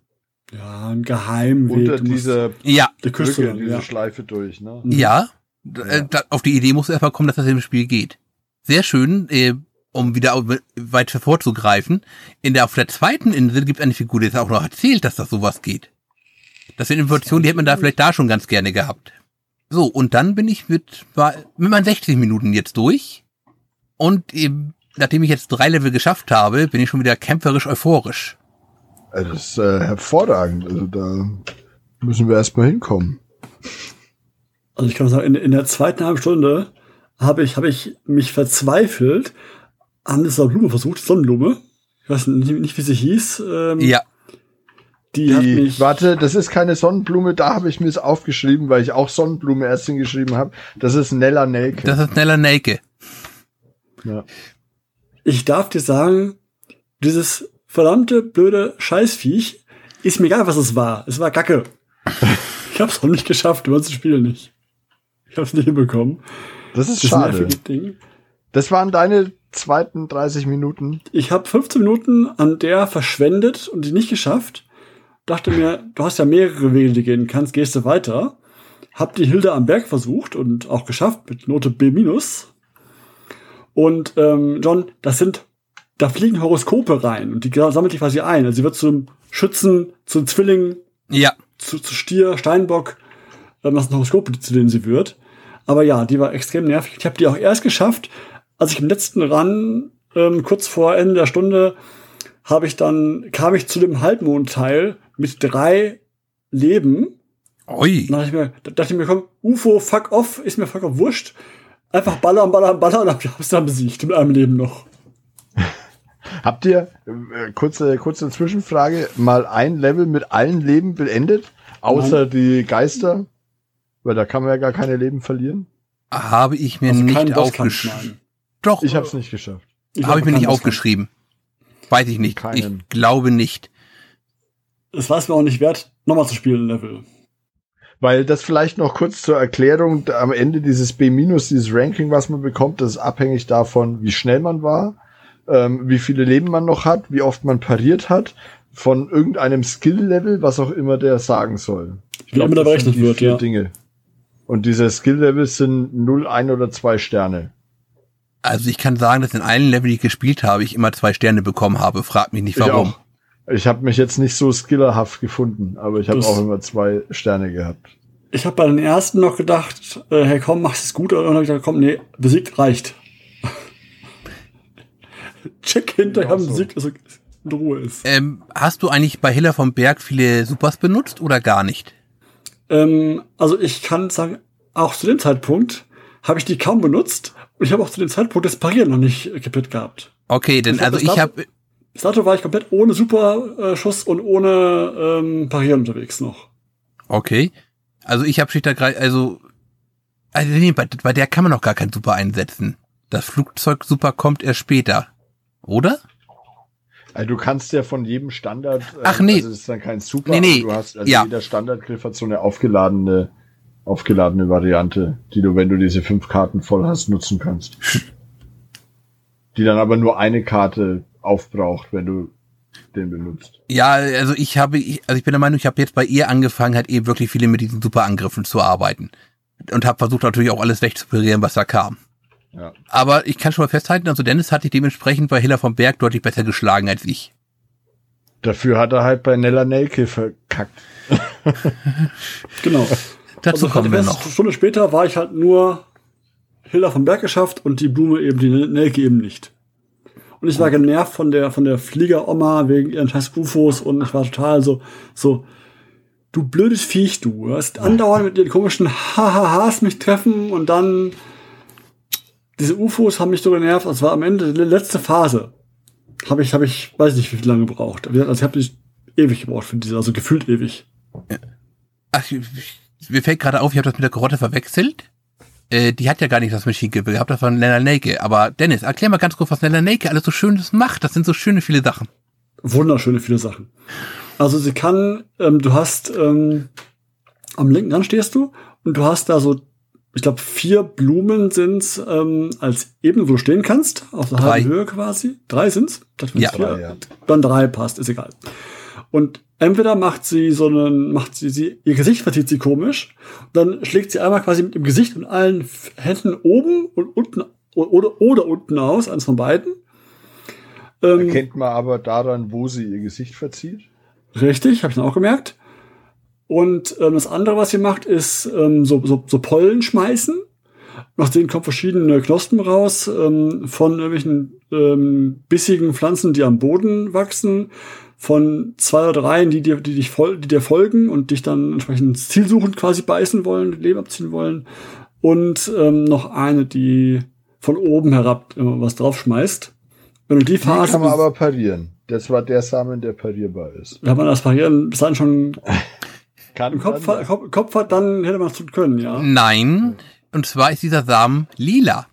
Ja, ein Geheimweg. Unter Du musst diese Ja. die Küste Brücke, diese ja. Schleife durch, ne? Mhm. Ja. D- Äh, da, auf die Idee muss erstmal kommen, dass das im Spiel geht. Sehr schön, äh, um wieder weit vorzugreifen. In der, auf der zweiten Insel gibt es eine Figur, die es auch noch erzählt, dass das sowas geht. Das sind Informationen, die hätte man da vielleicht da schon ganz gerne gehabt. So, und dann bin ich mit, mit meinen 60 Minuten jetzt durch. Und eben, nachdem ich jetzt drei Level geschafft habe, bin ich schon wieder kämpferisch euphorisch. Also das ist äh, hervorragend. Also da müssen wir erstmal hinkommen. Also ich kann sagen, in, in der zweiten halben Stunde habe ich, habe ich mich verzweifelt an dieser Blume versucht, Sonnenblume. Ich weiß nicht, nicht wie sie hieß. Ähm, Ja, Die, hat Die, mich. warte, das ist keine Sonnenblume, da habe ich mir es aufgeschrieben, weil ich auch Sonnenblume erst hingeschrieben habe. Das ist Nella Nelke. das ist Nella Nelke. ja. Ich darf dir sagen, dieses verdammte blöde Scheißviech ist mir egal, was es war. Es war Kacke. (laughs) ich hab's auch nicht geschafft, du das Spiel nicht. Ich hab's nicht hinbekommen. Das ist Das schade. Das waren deine zweiten 30 Minuten. Ich habe 15 Minuten an der verschwendet und die nicht geschafft. Dachte mir, du hast ja mehrere Wege, die gehen kannst, gehst du weiter. Hab die Hilde am Berg versucht und auch geschafft mit Note B-. Und ähm, John, das sind, da fliegen Horoskope rein und die sammelt die quasi ein. Also sie wird zum Schützen, zum Zwilling, Ja, zu, zu Stier, Steinbock, ähm, das sind Horoskope, zu denen sie wird. Aber ja, die war extrem nervig. Ich habe die auch erst geschafft, als ich im letzten Run, ähm, kurz vor Ende der Stunde, habe ich dann, kam ich zu dem Halbmondteil mit drei Leben. ui. Dann dachte ich mir, da dachte ich mir, komm, UFO, fuck off, ist mir fuck off wurscht. Einfach ballern, ballern, ballern und hab- hab's dann besiegt mit einem Leben noch. Habt ihr, äh, kurze, kurze Zwischenfrage, mal ein Level mit allen Leben beendet? Außer Nein. die Geister? Weil da kann man ja gar keine Leben verlieren. Habe ich mir Also nicht aufgeschrieben. Doch, Ich habe es nicht geschafft. Ich habe ich mir nicht aufgeschrieben. Weiß ich nicht. Keinen. Ich glaube nicht. Es war es mir auch nicht wert, nochmal zu spielen, Level. Weil das vielleicht noch kurz zur Erklärung, am Ende dieses B-, dieses Ranking, was man bekommt, das ist abhängig davon, wie schnell man war, ähm, wie viele Leben man noch hat, wie oft man pariert hat, von irgendeinem Skill-Level, was auch immer der sagen soll. Ich Wie immer glaub, da berechnet die wird, vier ja. Dinge. Und diese Skill-Levels sind 0, 1 oder 2 Sterne. Also ich kann sagen, dass in allen Level, die ich gespielt habe, ich immer zwei Sterne bekommen habe. Frag mich nicht warum. Ich, ich habe mich jetzt nicht so skillerhaft gefunden, aber ich habe auch immer zwei Sterne gehabt. Ich habe bei den ersten noch gedacht, äh, hey komm, mach es gut. Und dann habe ich gedacht, komm, nee, besiegt reicht. Check hinterher am so. Sieg, es in Ruhe ist. Ähm, hast du eigentlich bei Hiller vom Berg viele Supers benutzt oder gar nicht? Ähm, also ich kann sagen, auch zu dem Zeitpunkt habe ich die kaum benutzt und ich habe auch zu dem Zeitpunkt das Parieren noch nicht kapiert gehabt. Okay, denn Ich also ich habe Bis dato war ich komplett ohne Superschuss und ohne ähm, Parieren unterwegs noch. okay, also ich habe Schichtergreif, also also nee, bei, bei der kann man noch gar kein Super einsetzen. Das Flugzeug Super kommt erst später, oder? Also du kannst ja von jedem Standard, Ach, nee. also es ist dann kein Super, Nee, nee, du hast, also ja. jeder Standardgriff hat so eine aufgeladene, aufgeladene Variante, die du, wenn du diese fünf Karten voll hast, nutzen kannst. (laughs) die dann aber nur eine Karte aufbraucht, wenn du den benutzt. Ja, also ich habe, also ich bin der Meinung, ich habe jetzt bei ihr angefangen, halt eben wirklich viele mit diesen Superangriffen zu arbeiten. Und habe versucht natürlich auch alles wegzuparieren, was da kam. Ja. Aber ich kann schon mal festhalten, also Dennis hat sich dementsprechend bei Hiller vom Berg deutlich besser geschlagen als ich. Dafür hat er halt bei Nella Nelke verkackt. (laughs) Genau. Dazu also kommen wir noch. Eine Stunde später war ich halt nur Hilda vom Berg geschafft und die Blume eben, die Nelke eben nicht. Und ich war genervt von der, von der Fliegeroma wegen ihren scheiß UFOs und ich war total so, so, du blödes Viech, du. Du hast andauernd mit ihren komischen Hahahas mich treffen und dann diese UFOs haben mich so genervt. Das war am Ende die letzte Phase. Habe ich, habe ich, weiß nicht, wie viel lange gebraucht. Also ich habe nicht ewig gebraucht für diese, also gefühlt ewig. Ach, mir fällt gerade auf, ich habe das mit der Karotte verwechselt. Äh, die hat ja gar nicht das Machine Gill gehabt, das war Nella Nake. Aber Dennis, erklär mal ganz kurz, was Nella Nake alles so Schönes macht. Das sind so schöne viele Sachen. wunderschöne viele Sachen. Also sie kann, ähm, du hast ähm, am linken Rand stehst du und du hast da so, ich glaube vier Blumen sind's ähm, als Ebene, wo du stehen kannst, auf der halben Höhe quasi. Drei sind's? Das Ja. vier. Drei, ja. Dann drei passt, ist egal. Und entweder macht sie so einen, macht sie, sie ihr Gesicht verzieht sie komisch, dann schlägt sie einmal quasi mit dem Gesicht und allen Händen oben und unten oder oder unten aus, eins von beiden. Ähm, Erkennt man aber daran, wo sie ihr Gesicht verzieht. Richtig, habe ich dann auch gemerkt. Und ähm, das andere, was sie macht, ist ähm, so, so, so Pollen schmeißen. Aus denen kommen verschiedene Knospen raus ähm, von irgendwelchen ähm, bissigen Pflanzen, die am Boden wachsen, von zwei oder drei, die dir, die dich fol die dir folgen und dich dann entsprechend zielsuchend quasi beißen wollen, Leben abziehen wollen. Und ähm, noch eine, die von oben herab immer was draufschmeißt. Wenn du die Die Phase kann man aber parieren. Das war der Samen, der parierbar ist. wenn man das Parieren bis dahin schon (laughs) Kann Kopf, dann- hat- Kopf, Kopf hat, dann hätte man es tun können, ja. Nein, und zwar ist dieser Samen lila.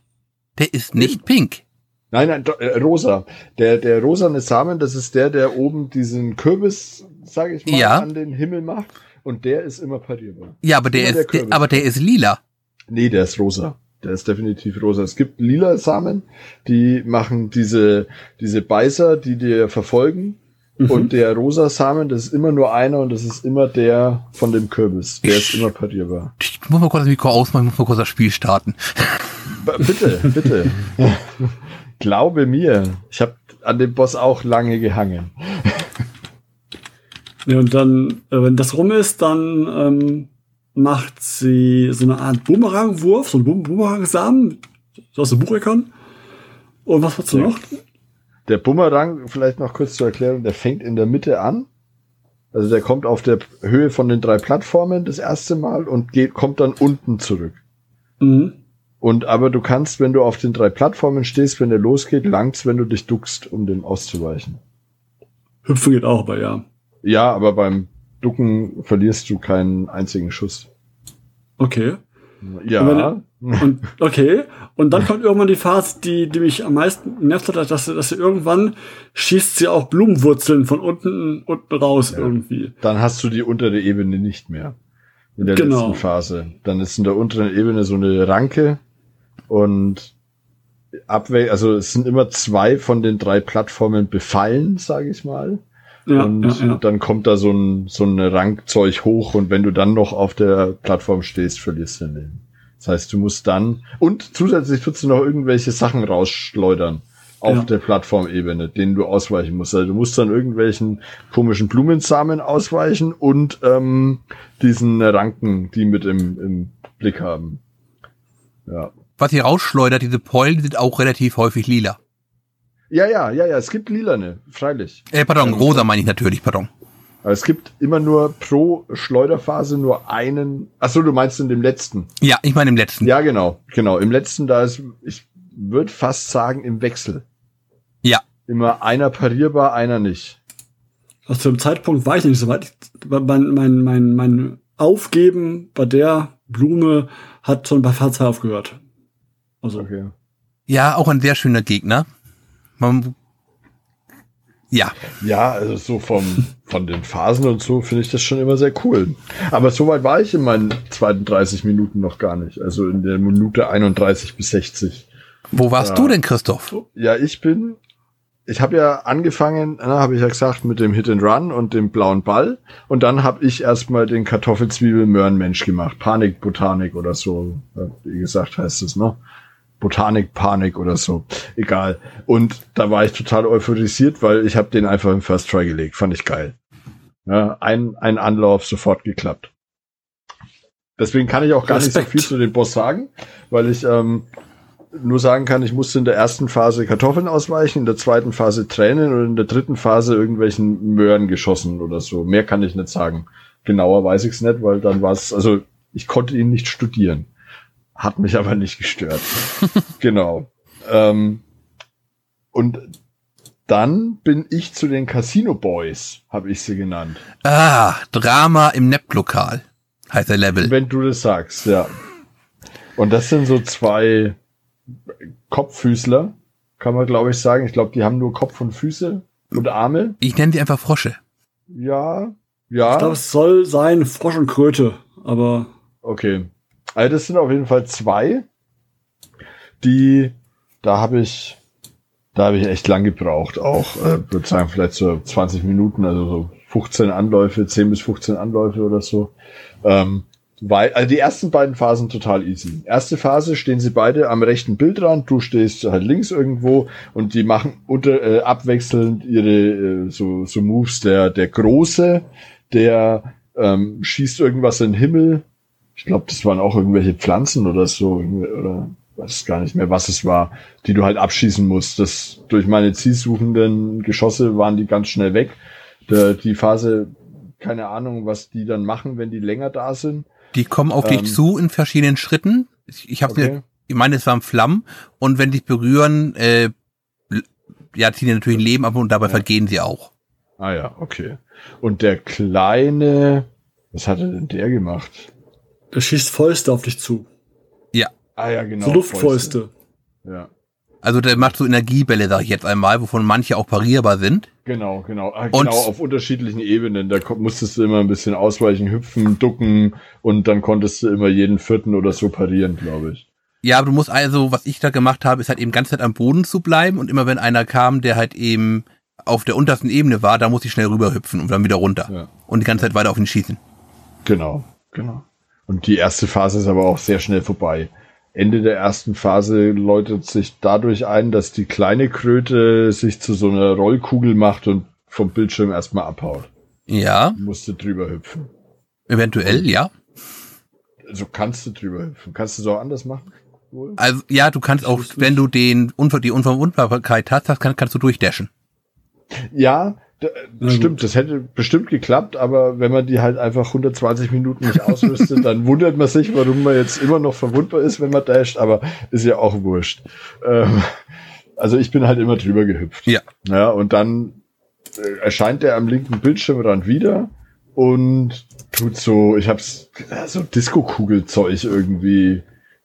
Der ist nicht pink. Nein, nein, äh, rosa. Der, der rosane Samen, das ist der, der oben diesen Kürbis, sage ich mal, Ja. an den Himmel macht. Und der ist immer parierbar. Ja, aber der Immer ist, der, aber der ist lila. Nee, der ist rosa. Der ist definitiv rosa. Es gibt lila Samen, die machen diese, diese Beißer, die dir verfolgen. Mhm. Und der rosa Samen, das ist immer nur einer und das ist immer der von dem Kürbis. Der ist immer parierbar. Ich muss mal kurz das Mikro ausmachen, ich muss mal kurz das Spiel starten. B bitte, bitte. Glaube mir, ich habe an dem Boss auch lange gehangen. Ja, und dann, äh, wenn das rum ist, dann ähm, macht sie so eine Art Boomerang-Wurf, so einen Boom- Boomerang-Samen, so aus dem Buchekern. Und was hat sie Ja. noch? Der Bumerang, vielleicht noch kurz zur Erklärung, der fängt in der Mitte an. Also der kommt auf der Höhe von den drei Plattformen das erste Mal und geht, kommt dann unten zurück. Mhm. Und aber du kannst, wenn du auf den drei Plattformen stehst, wenn der losgeht, langt's, wenn du dich duckst, um dem auszuweichen. Hüpfen geht auch, aber ja. Ja, aber beim Ducken verlierst du keinen einzigen Schuss. Okay. Ja. Und (laughs) okay. Und dann kommt irgendwann die Phase, die, die mich am meisten nervt hat, dass, dass sie irgendwann schießt sie auch Blumenwurzeln von unten, unten raus Ja. irgendwie. Dann hast du die untere Ebene nicht mehr. In der Genau. letzten Phase. Dann ist in der unteren Ebene so eine Ranke und abwe also es sind immer zwei von den drei Plattformen befallen, sage ich mal. Ja, und ja, ja. dann kommt da so ein, so ein Rankzeug hoch und wenn du dann noch auf der Plattform stehst, verlierst du den Leben. Das heißt, du musst dann, und zusätzlich tust du noch irgendwelche Sachen rausschleudern auf Ja. der Plattformebene, denen du ausweichen musst. Also du musst dann irgendwelchen komischen Blumensamen ausweichen und ähm, diesen Ranken, die mit im, im Blick haben. Ja. Was ihr rausschleudert, diese Pollen sind auch relativ häufig lila. Ja, ja, ja, ja, es gibt lilane, freilich. Äh, pardon, rosa meine ich natürlich, pardon. Aber es gibt immer nur pro Schleuderphase nur einen. Ach so, du meinst in dem letzten. Ja, ich meine im letzten. Ja, genau, genau. Im letzten, da ist, ich würde fast sagen, im Wechsel. Ja. Immer einer parierbar, einer nicht. Also zu dem Zeitpunkt war ich nicht so weit. Mein, mein, mein, mein Aufgeben bei der Blume hat schon bei 2 aufgehört. Also, Okay. Ja, auch ein sehr schöner Gegner. Man, ja, Ja, also so vom, von den Phasen und so finde ich das schon immer sehr cool. Aber so weit war ich in meinen zweiten 30 Minuten noch gar nicht. Also in der Minute 31 bis 60. wo warst Ja. du denn, Christoph? Ja, ich bin. Ich habe ja angefangen, habe ich ja gesagt, mit dem Hit and Run und dem blauen Ball. Und dann habe ich erstmal den Kartoffelzwiebel-Möhrenmensch gemacht. Panik, Botanik oder so. Wie gesagt, heißt es, ne? Botanik, Panik oder so. Egal. Und da war ich total euphorisiert, weil ich habe den einfach im First Try gelegt. Fand ich geil. Ja, ein, ein Anlauf sofort geklappt. Deswegen kann ich auch gar nicht Respekt. so viel zu dem Boss sagen, weil ich ähm, nur sagen kann, ich musste in der ersten Phase Kartoffeln ausweichen, in der zweiten Phase Tränen und in der dritten Phase irgendwelchen Möhren geschossen oder so. Mehr kann ich nicht sagen. Genauer weiß ich es nicht, weil dann war es, also ich konnte ihn nicht studieren. Hat mich aber nicht gestört. (laughs) genau. Ähm, und dann bin ich zu den Casino Boys, habe ich sie genannt. Ah, Drama im Nepp-Lokal heißt der Level. Wenn du das sagst, ja. Und das sind so zwei Kopffüßler, kann man glaube ich sagen. Ich glaube, die haben nur Kopf und Füße und Arme. Ich nenne sie einfach Frosche. Ja, ich glaube, ja, es soll sein Frosch und Kröte, aber okay. Also das sind auf jeden Fall zwei, die, da habe ich, da habe ich echt lang gebraucht, auch, äh, würde sagen, vielleicht so 20 Minuten, also so 15 Anläufe, 10 bis 15 Anläufe oder so. Ähm, weil, also die ersten beiden Phasen total easy. Erste Phase stehen sie beide am rechten Bildrand, du stehst halt links irgendwo und die machen unter, äh, abwechselnd ihre äh, so, so Moves. Der, der Große, der ähm, schießt irgendwas in den Himmel. Ich glaube, das waren auch irgendwelche Pflanzen oder so, oder weiß gar nicht mehr, was es war, die du halt abschießen musst. Das durch meine zielsuchenden Geschosse waren die ganz schnell weg. Der, die Phase, keine Ahnung, was die dann machen, wenn die länger da sind. Die kommen auf Ähm. dich zu in verschiedenen Schritten. Ich, ich, hab's Okay. mir, ich meine, es waren Flammen und wenn die dich berühren, äh, ja, ziehen die natürlich ein Leben ab und dabei Ja. vergehen sie auch. Ah ja, okay. Und der kleine, was hat er denn der gemacht? Der schießt Fäuste auf dich zu. Ah ja, genau. so Luftfäuste. Ja, Also der macht so Energiebälle, sag ich jetzt einmal, wovon manche auch parierbar sind. genau, genau. Ah, Und- genau, auf unterschiedlichen Ebenen. Da musstest du immer ein bisschen ausweichen, hüpfen, ducken und dann konntest du immer jeden vierten oder so parieren, glaube ich. Ja, aber du musst also, was ich da gemacht habe, ist halt eben ganz Zeit am Boden zu bleiben und immer wenn einer kam, der halt eben auf der untersten Ebene war, da muss ich schnell rüberhüpfen und dann wieder runter. Ja. Und die ganze Zeit weiter auf ihn schießen. Genau, genau. Und die erste Phase ist aber auch sehr schnell vorbei. Ende der ersten Phase läutet sich dadurch ein, dass die kleine Kröte sich zu so einer Rollkugel macht und vom Bildschirm erstmal abhaut. Ja, Musste drüber hüpfen. eventuell, ja. Also kannst du drüber hüpfen. Kannst du es auch anders machen? Wohl? Also ja, du kannst auch, wenn du den Unver die Unverwundbarkeit hast, das kann, kannst du durchdashen. Ja, D stimmt, das hätte bestimmt geklappt, aber wenn man die halt einfach 120 Minuten nicht ausrüstet, dann wundert man sich, warum man jetzt immer noch verwundbar ist, wenn man dasht, aber ist ja auch wurscht. Ähm, also ich bin halt immer drüber gehüpft. Ja. Ja, und dann äh, erscheint er am linken Bildschirmrand wieder und tut so, ich hab's, so Disco-Kugelzeug irgendwie,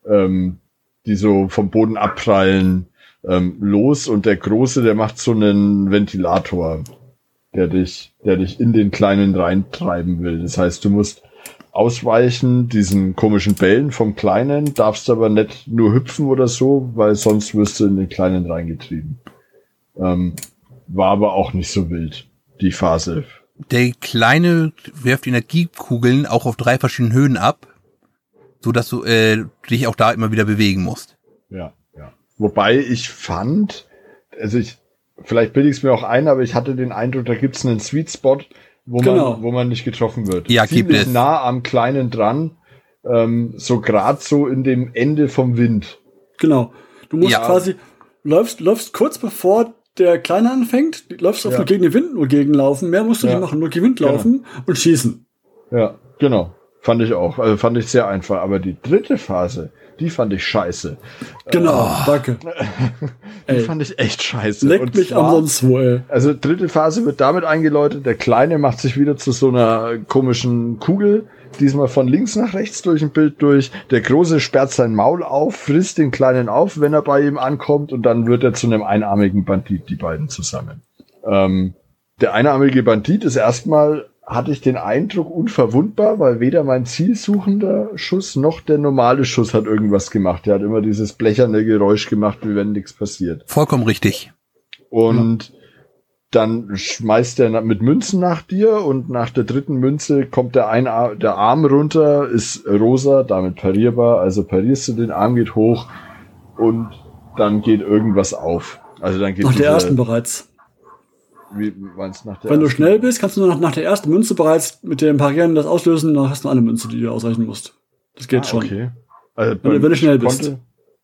ähm, die so vom Boden abprallen, ähm, los und der Große, der macht so einen Ventilator der dich, der dich in den Kleinen reintreiben will. Das heißt, du musst ausweichen, diesen komischen Bällen vom Kleinen, darfst aber nicht nur hüpfen oder so, weil sonst wirst du in den Kleinen reingetrieben. Ähm, war aber auch nicht so wild, die Phase. Der Kleine wirft Energiekugeln auch auf drei verschiedenen Höhen ab, so dass du äh, dich auch da immer wieder bewegen musst. Ja, ja. Wobei ich fand, also ich, vielleicht bilde ich es mir auch ein, aber ich hatte den Eindruck, da gibt es einen Sweet Spot, wo, Genau. man, wo man nicht getroffen wird. Ja, gibt Ziemlich es. nah am Kleinen dran, ähm, so grad so in dem Ende vom Wind. Genau. Du musst Ja. quasi, läufst, läufst kurz bevor der Kleine anfängt, läufst auf Ja. nur gegen den Wind nur gegenlaufen. Mehr musst du Ja. nicht machen, nur gegen den Wind Genau. laufen und schießen. Ja, genau. Fand ich auch. Also fand ich sehr einfach. Aber die dritte Phase, die fand ich scheiße. Genau, danke. (laughs) Die Ey, fand ich echt scheiße. leck Und mich zwar- am sonst wo, ey. Also dritte Phase wird damit eingeläutet, der Kleine macht sich wieder zu so einer komischen Kugel, diesmal von links nach rechts durch ein Bild durch. Der Große sperrt sein Maul auf, frisst den Kleinen auf, wenn er bei ihm ankommt und dann wird er zu einem einarmigen Bandit, die beiden zusammen. Ähm, der einarmige Bandit ist erstmal, hatte ich den Eindruck, unverwundbar, weil weder mein zielsuchender Schuss noch der normale Schuss hat irgendwas gemacht. Der hat immer dieses blecherne Geräusch gemacht, wie wenn nichts passiert. Vollkommen richtig. Und dann schmeißt er mit Münzen nach dir und nach der dritten Münze kommt der, ein Ar der Arm runter, ist rosa, damit parierbar. Also parierst du den Arm, geht hoch und dann geht irgendwas auf. Also dann geht Nach der ersten bereits. Wie meinst du nach der Wenn du ersten? schnell bist, kannst du nur nach, nach der ersten Münze bereits mit dem Parieren das auslösen, dann hast du eine Münze, die du ausreichen musst. Das geht ah, schon. Okay. Also Wenn du- wenn du schnell bist.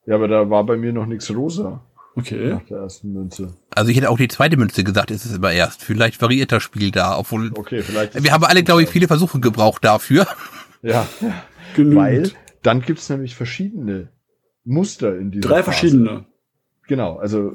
Ja, aber da war bei mir noch nichts rosa Okay. nach der ersten Münze. Also ich hätte auch die zweite Münze gesagt, ist es immer erst. Vielleicht variiert das Spiel da, obwohl Okay, vielleicht. wir haben alle, glaube ich, viele Versuche gebraucht dafür. Ja, (laughs) Genügend. weil dann gibt's nämlich verschiedene Muster in dieser Drei Phase. verschiedene. Genau, also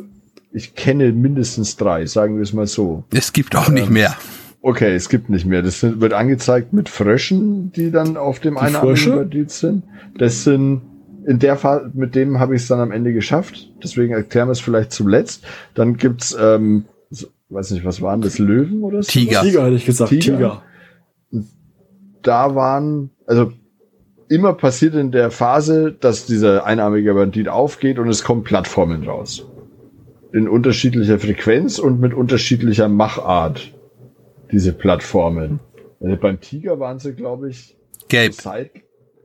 ich kenne mindestens drei, sagen wir es mal so. Es gibt auch nicht Ähm, mehr. Okay, es gibt nicht mehr. Das sind- wird angezeigt mit Fröschen, die dann auf dem einarmigen Bandit sind. Das sind in der Fall, mit dem habe ich es dann am Ende geschafft. Deswegen erklären wir es vielleicht zuletzt. Dann gibt's, ähm, weiß nicht, was waren das, Löwen oder so? Tiger. Tiger hätte ich gesagt. Tiger? Tiger. Da waren, also immer passiert in der Phase, dass dieser einarmige Bandit aufgeht und es kommen Plattformen raus. In unterschiedlicher Frequenz und mit unterschiedlicher Machart. Diese Plattformen. Also beim Tiger waren sie, glaube ich, Gelb. Zeit,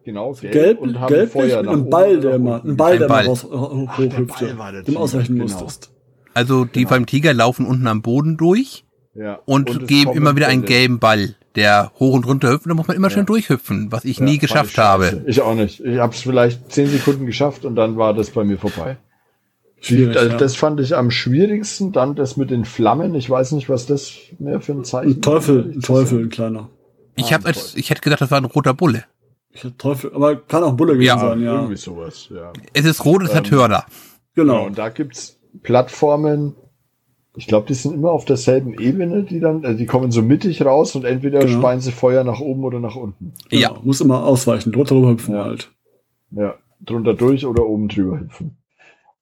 genau, gelb, Gelb, und haben gelblich Feuer mit nach einem Ball, der immer, ein Ball, der Ball. mal raus, hoch, Ach, der hochhüpfte, Ball war der dem ausweichen genau. musstest. Also die Genau. beim Tiger laufen unten am Boden durch Ja. und, es geben immer wieder einen gelben Ball, der hoch und runter hüpft. und Da muss man immer schön Ja. durchhüpfen, was ich Ja, nie geschafft ich habe. Ich auch nicht. Ich habe es vielleicht zehn Sekunden geschafft und dann war das bei mir vorbei. Schwierig, das, ja. fand ich am schwierigsten. Dann das mit den Flammen. Ich weiß nicht, was das mehr für ein Zeichen Ein Teufel, ist. ein Teufel, ein kleiner. Ich habe als ich hätte gedacht, das war ein roter Bulle. Ich hätte Teufel, aber kann auch Bulle gewesen Ja, sein, ja. Irgendwie sowas, ja. Es ist rot, es hat Ähm, Hörner. Genau. Und da gibt's Plattformen. Ich glaube, die sind immer auf derselben Ebene, die dann, also die kommen so mittig raus und entweder Genau. speien sie Feuer nach oben oder nach unten. Ja. Genau. Muss immer ausweichen, drunter drüber hüpfen Ja. halt. Ja, drunter durch oder oben drüber hüpfen.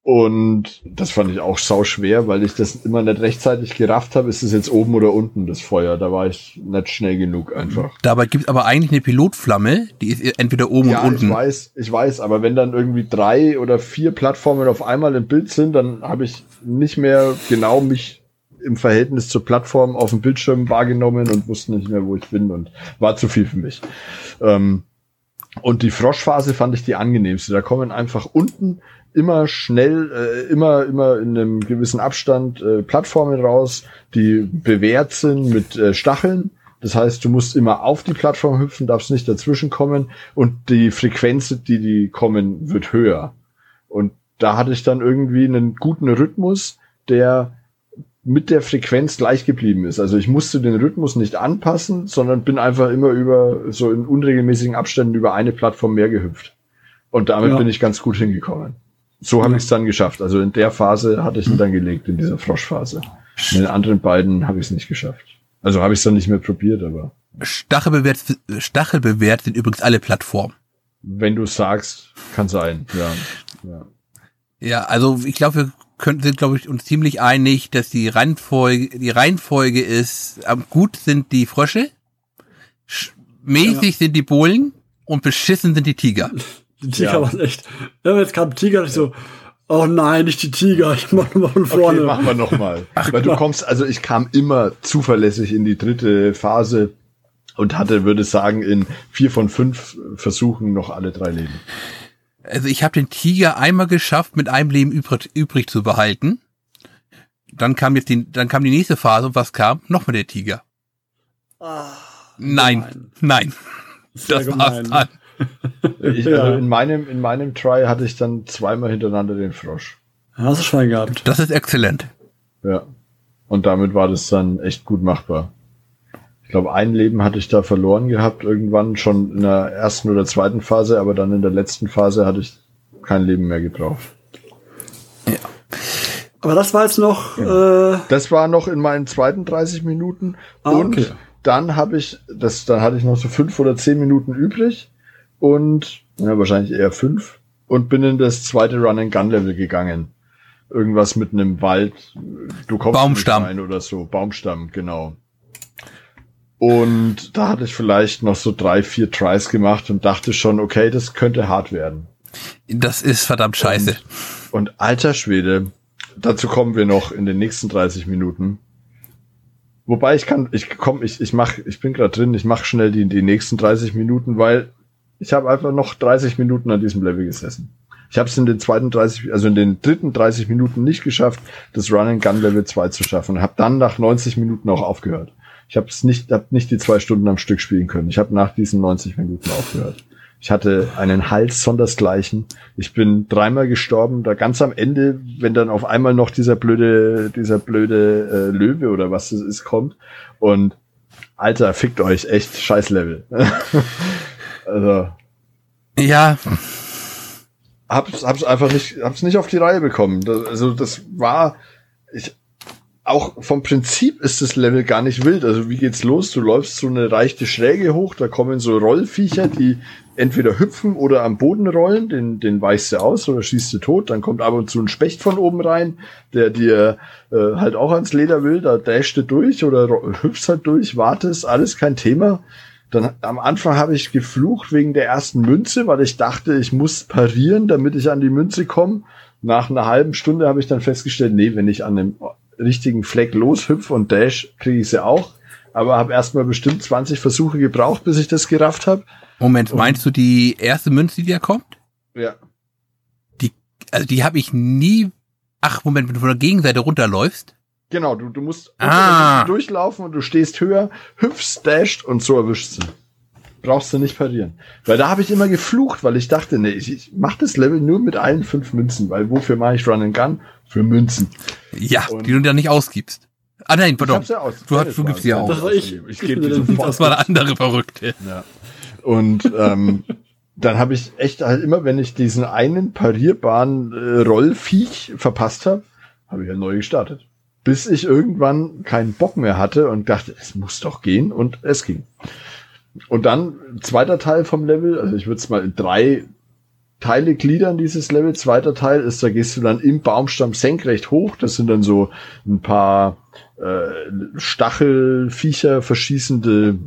Und das fand ich auch sau schwer, weil ich das immer nicht rechtzeitig gerafft habe. Ist es jetzt oben oder unten, das Feuer? Da war ich nicht schnell genug einfach. Dabei gibt es aber eigentlich eine Pilotflamme, die ist entweder oben ja, und ich unten. weiß, ich weiß, aber wenn dann irgendwie drei oder vier Plattformen auf einmal im Bild sind, dann habe ich nicht mehr genau mich im Verhältnis zur Plattform auf dem Bildschirm wahrgenommen und wusste nicht mehr, wo ich bin und war zu viel für mich. Ähm, und die Froschphase fand ich die angenehmste. Da kommen einfach unten immer schnell, äh, immer, immer in einem gewissen Abstand äh, Plattformen raus, die bewehrt sind mit äh, Stacheln. Das heißt, du musst immer auf die Plattform hüpfen, darfst nicht dazwischen kommen und die Frequenz, die die kommen, wird höher. Und da hatte ich dann irgendwie einen guten Rhythmus, der mit der Frequenz gleich geblieben ist. Also ich musste den Rhythmus nicht anpassen, sondern bin einfach immer über so in unregelmäßigen Abständen über eine Plattform mehr gehüpft. Und damit ja. bin ich ganz gut hingekommen. So habe ich es dann geschafft. Also in der Phase hatte ich ihn dann gelegt, in dieser Froschphase. In den anderen beiden habe ich es nicht geschafft. Also habe ich es dann nicht mehr probiert, aber. Stachelbewehrt, Stachelbewehrt sind übrigens alle Plattformen. Wenn du sagst, kann sein, ja. Ja, ja also ich glaube, wir können, sind, glaube ich, uns ziemlich einig, dass die Reihenfolge, die Reihenfolge ist, gut sind die Frösche, mäßig ja. sind die Bohlen und beschissen sind die Tiger. (laughs) Die Tiger ja. waren echt. Ja, jetzt kam Tiger ich so, oh nein, nicht die Tiger, ich mach nochmal von vorne. Okay, machen wir nochmal. (laughs) Weil du kommst, also ich kam immer zuverlässig in die dritte Phase und hatte, würde sagen, in vier von fünf Versuchen noch alle drei Leben. Also ich habe den Tiger einmal geschafft, mit einem Leben übrig, übrig zu behalten. Dann kam jetzt die, dann kam die nächste Phase und was kam? Nochmal der Tiger. Ah, nein, gemein. nein. Sehr das war's dann. Ich, also in meinem, in meinem Try hatte ich dann zweimal hintereinander den Frosch. Hast du Schwein gehabt. Das ist exzellent. Ja. Und damit war das dann echt gut machbar. Ich glaube, ein Leben hatte ich da verloren gehabt, irgendwann schon in der ersten oder zweiten Phase, aber dann in der letzten Phase hatte ich kein Leben mehr gebraucht. Ja. Aber das war jetzt noch. Ja. Äh das war noch in meinen zweiten 30 Minuten. Ah, und okay. dann habe ich, das, dann hatte ich noch so fünf oder zehn Minuten übrig und ja, wahrscheinlich eher fünf und bin in das zweite Run and Gun Level gegangen. Irgendwas mit einem Wald. Du kommst Baumstamm rein oder so. Baumstamm, genau. Und da hatte ich vielleicht noch so drei, vier Tries gemacht und dachte schon, okay, das könnte hart werden. Das ist verdammt scheiße. Und, und alter Schwede, dazu kommen wir noch in den nächsten 30 Minuten. Wobei ich kann, ich komm, ich, ich mach, ich bin gerade drin, ich mach schnell die, die nächsten 30 Minuten, weil ich habe einfach noch 30 Minuten an diesem Level gesessen. Ich habe es in den zweiten 30, also in den dritten 30 Minuten nicht geschafft, das Run and Gun Level 2 zu schaffen. Habe dann nach 90 Minuten auch aufgehört. Ich habe es nicht, hab nicht die zwei Stunden am Stück spielen können. Ich habe nach diesen 90 Minuten aufgehört. Ich hatte einen Hals sondersgleichen. Ich bin dreimal gestorben. Da ganz am Ende, wenn dann auf einmal noch dieser blöde, dieser blöde äh, Löwe oder was das ist kommt. Und Alter, fickt euch, echt scheiß Level. (laughs) also. Ja. Hab's, hab's einfach nicht, hab's nicht auf die Reihe bekommen. Das, also das war, ich, auch vom Prinzip ist das Level gar nicht wild. Also wie geht's los? Du läufst so eine reichte Schräge hoch, da kommen so Rollviecher, die entweder hüpfen oder am Boden rollen, den, den weichst du aus oder schießt du tot. Dann kommt ab und zu ein Specht von oben rein, der dir äh, halt auch ans Leder will, da dashst du durch oder hüpfst halt durch, wartest, alles kein Thema. Dann am Anfang habe ich geflucht wegen der ersten Münze, weil ich dachte, ich muss parieren, damit ich an die Münze komme. Nach einer halben Stunde habe ich dann festgestellt, nee, wenn ich an dem richtigen Fleck loshüpf und dash, kriege ich sie auch. Aber habe erstmal bestimmt 20 Versuche gebraucht, bis ich das gerafft habe. Moment, meinst du die erste Münze, die da kommt? Ja. Die, also die habe ich nie. Ach, Moment, wenn du von der Gegenseite runterläufst. Genau, du, du musst ah. durchlaufen und du stehst höher, hüpfst, dasht und so erwischst du. Brauchst du nicht parieren. Weil da habe ich immer geflucht, weil ich dachte, nee, ich, ich mache das Level nur mit allen fünf Münzen, weil wofür mache ich Run and Gun? Für Münzen. Ja, und die du dann nicht ausgibst. Ah nein, pardon. Ja aus. Du, hast, du gibst sie ja. Das war ich. Ich gebe dir sofort. Das war der (laughs) andere Verrückte. Ja. Und ähm, (laughs) dann habe ich echt halt immer, wenn ich diesen einen parierbaren äh, Rollviech verpasst habe, habe ich ja neu gestartet. Bis ich irgendwann keinen Bock mehr hatte und dachte, es muss doch gehen und es ging. Und dann zweiter Teil vom Level, also ich würde es mal in drei Teile gliedern, dieses Level. Zweiter Teil ist, da gehst du dann im Baumstamm senkrecht hoch. Das sind dann so ein paar äh, Stachelviecher verschießende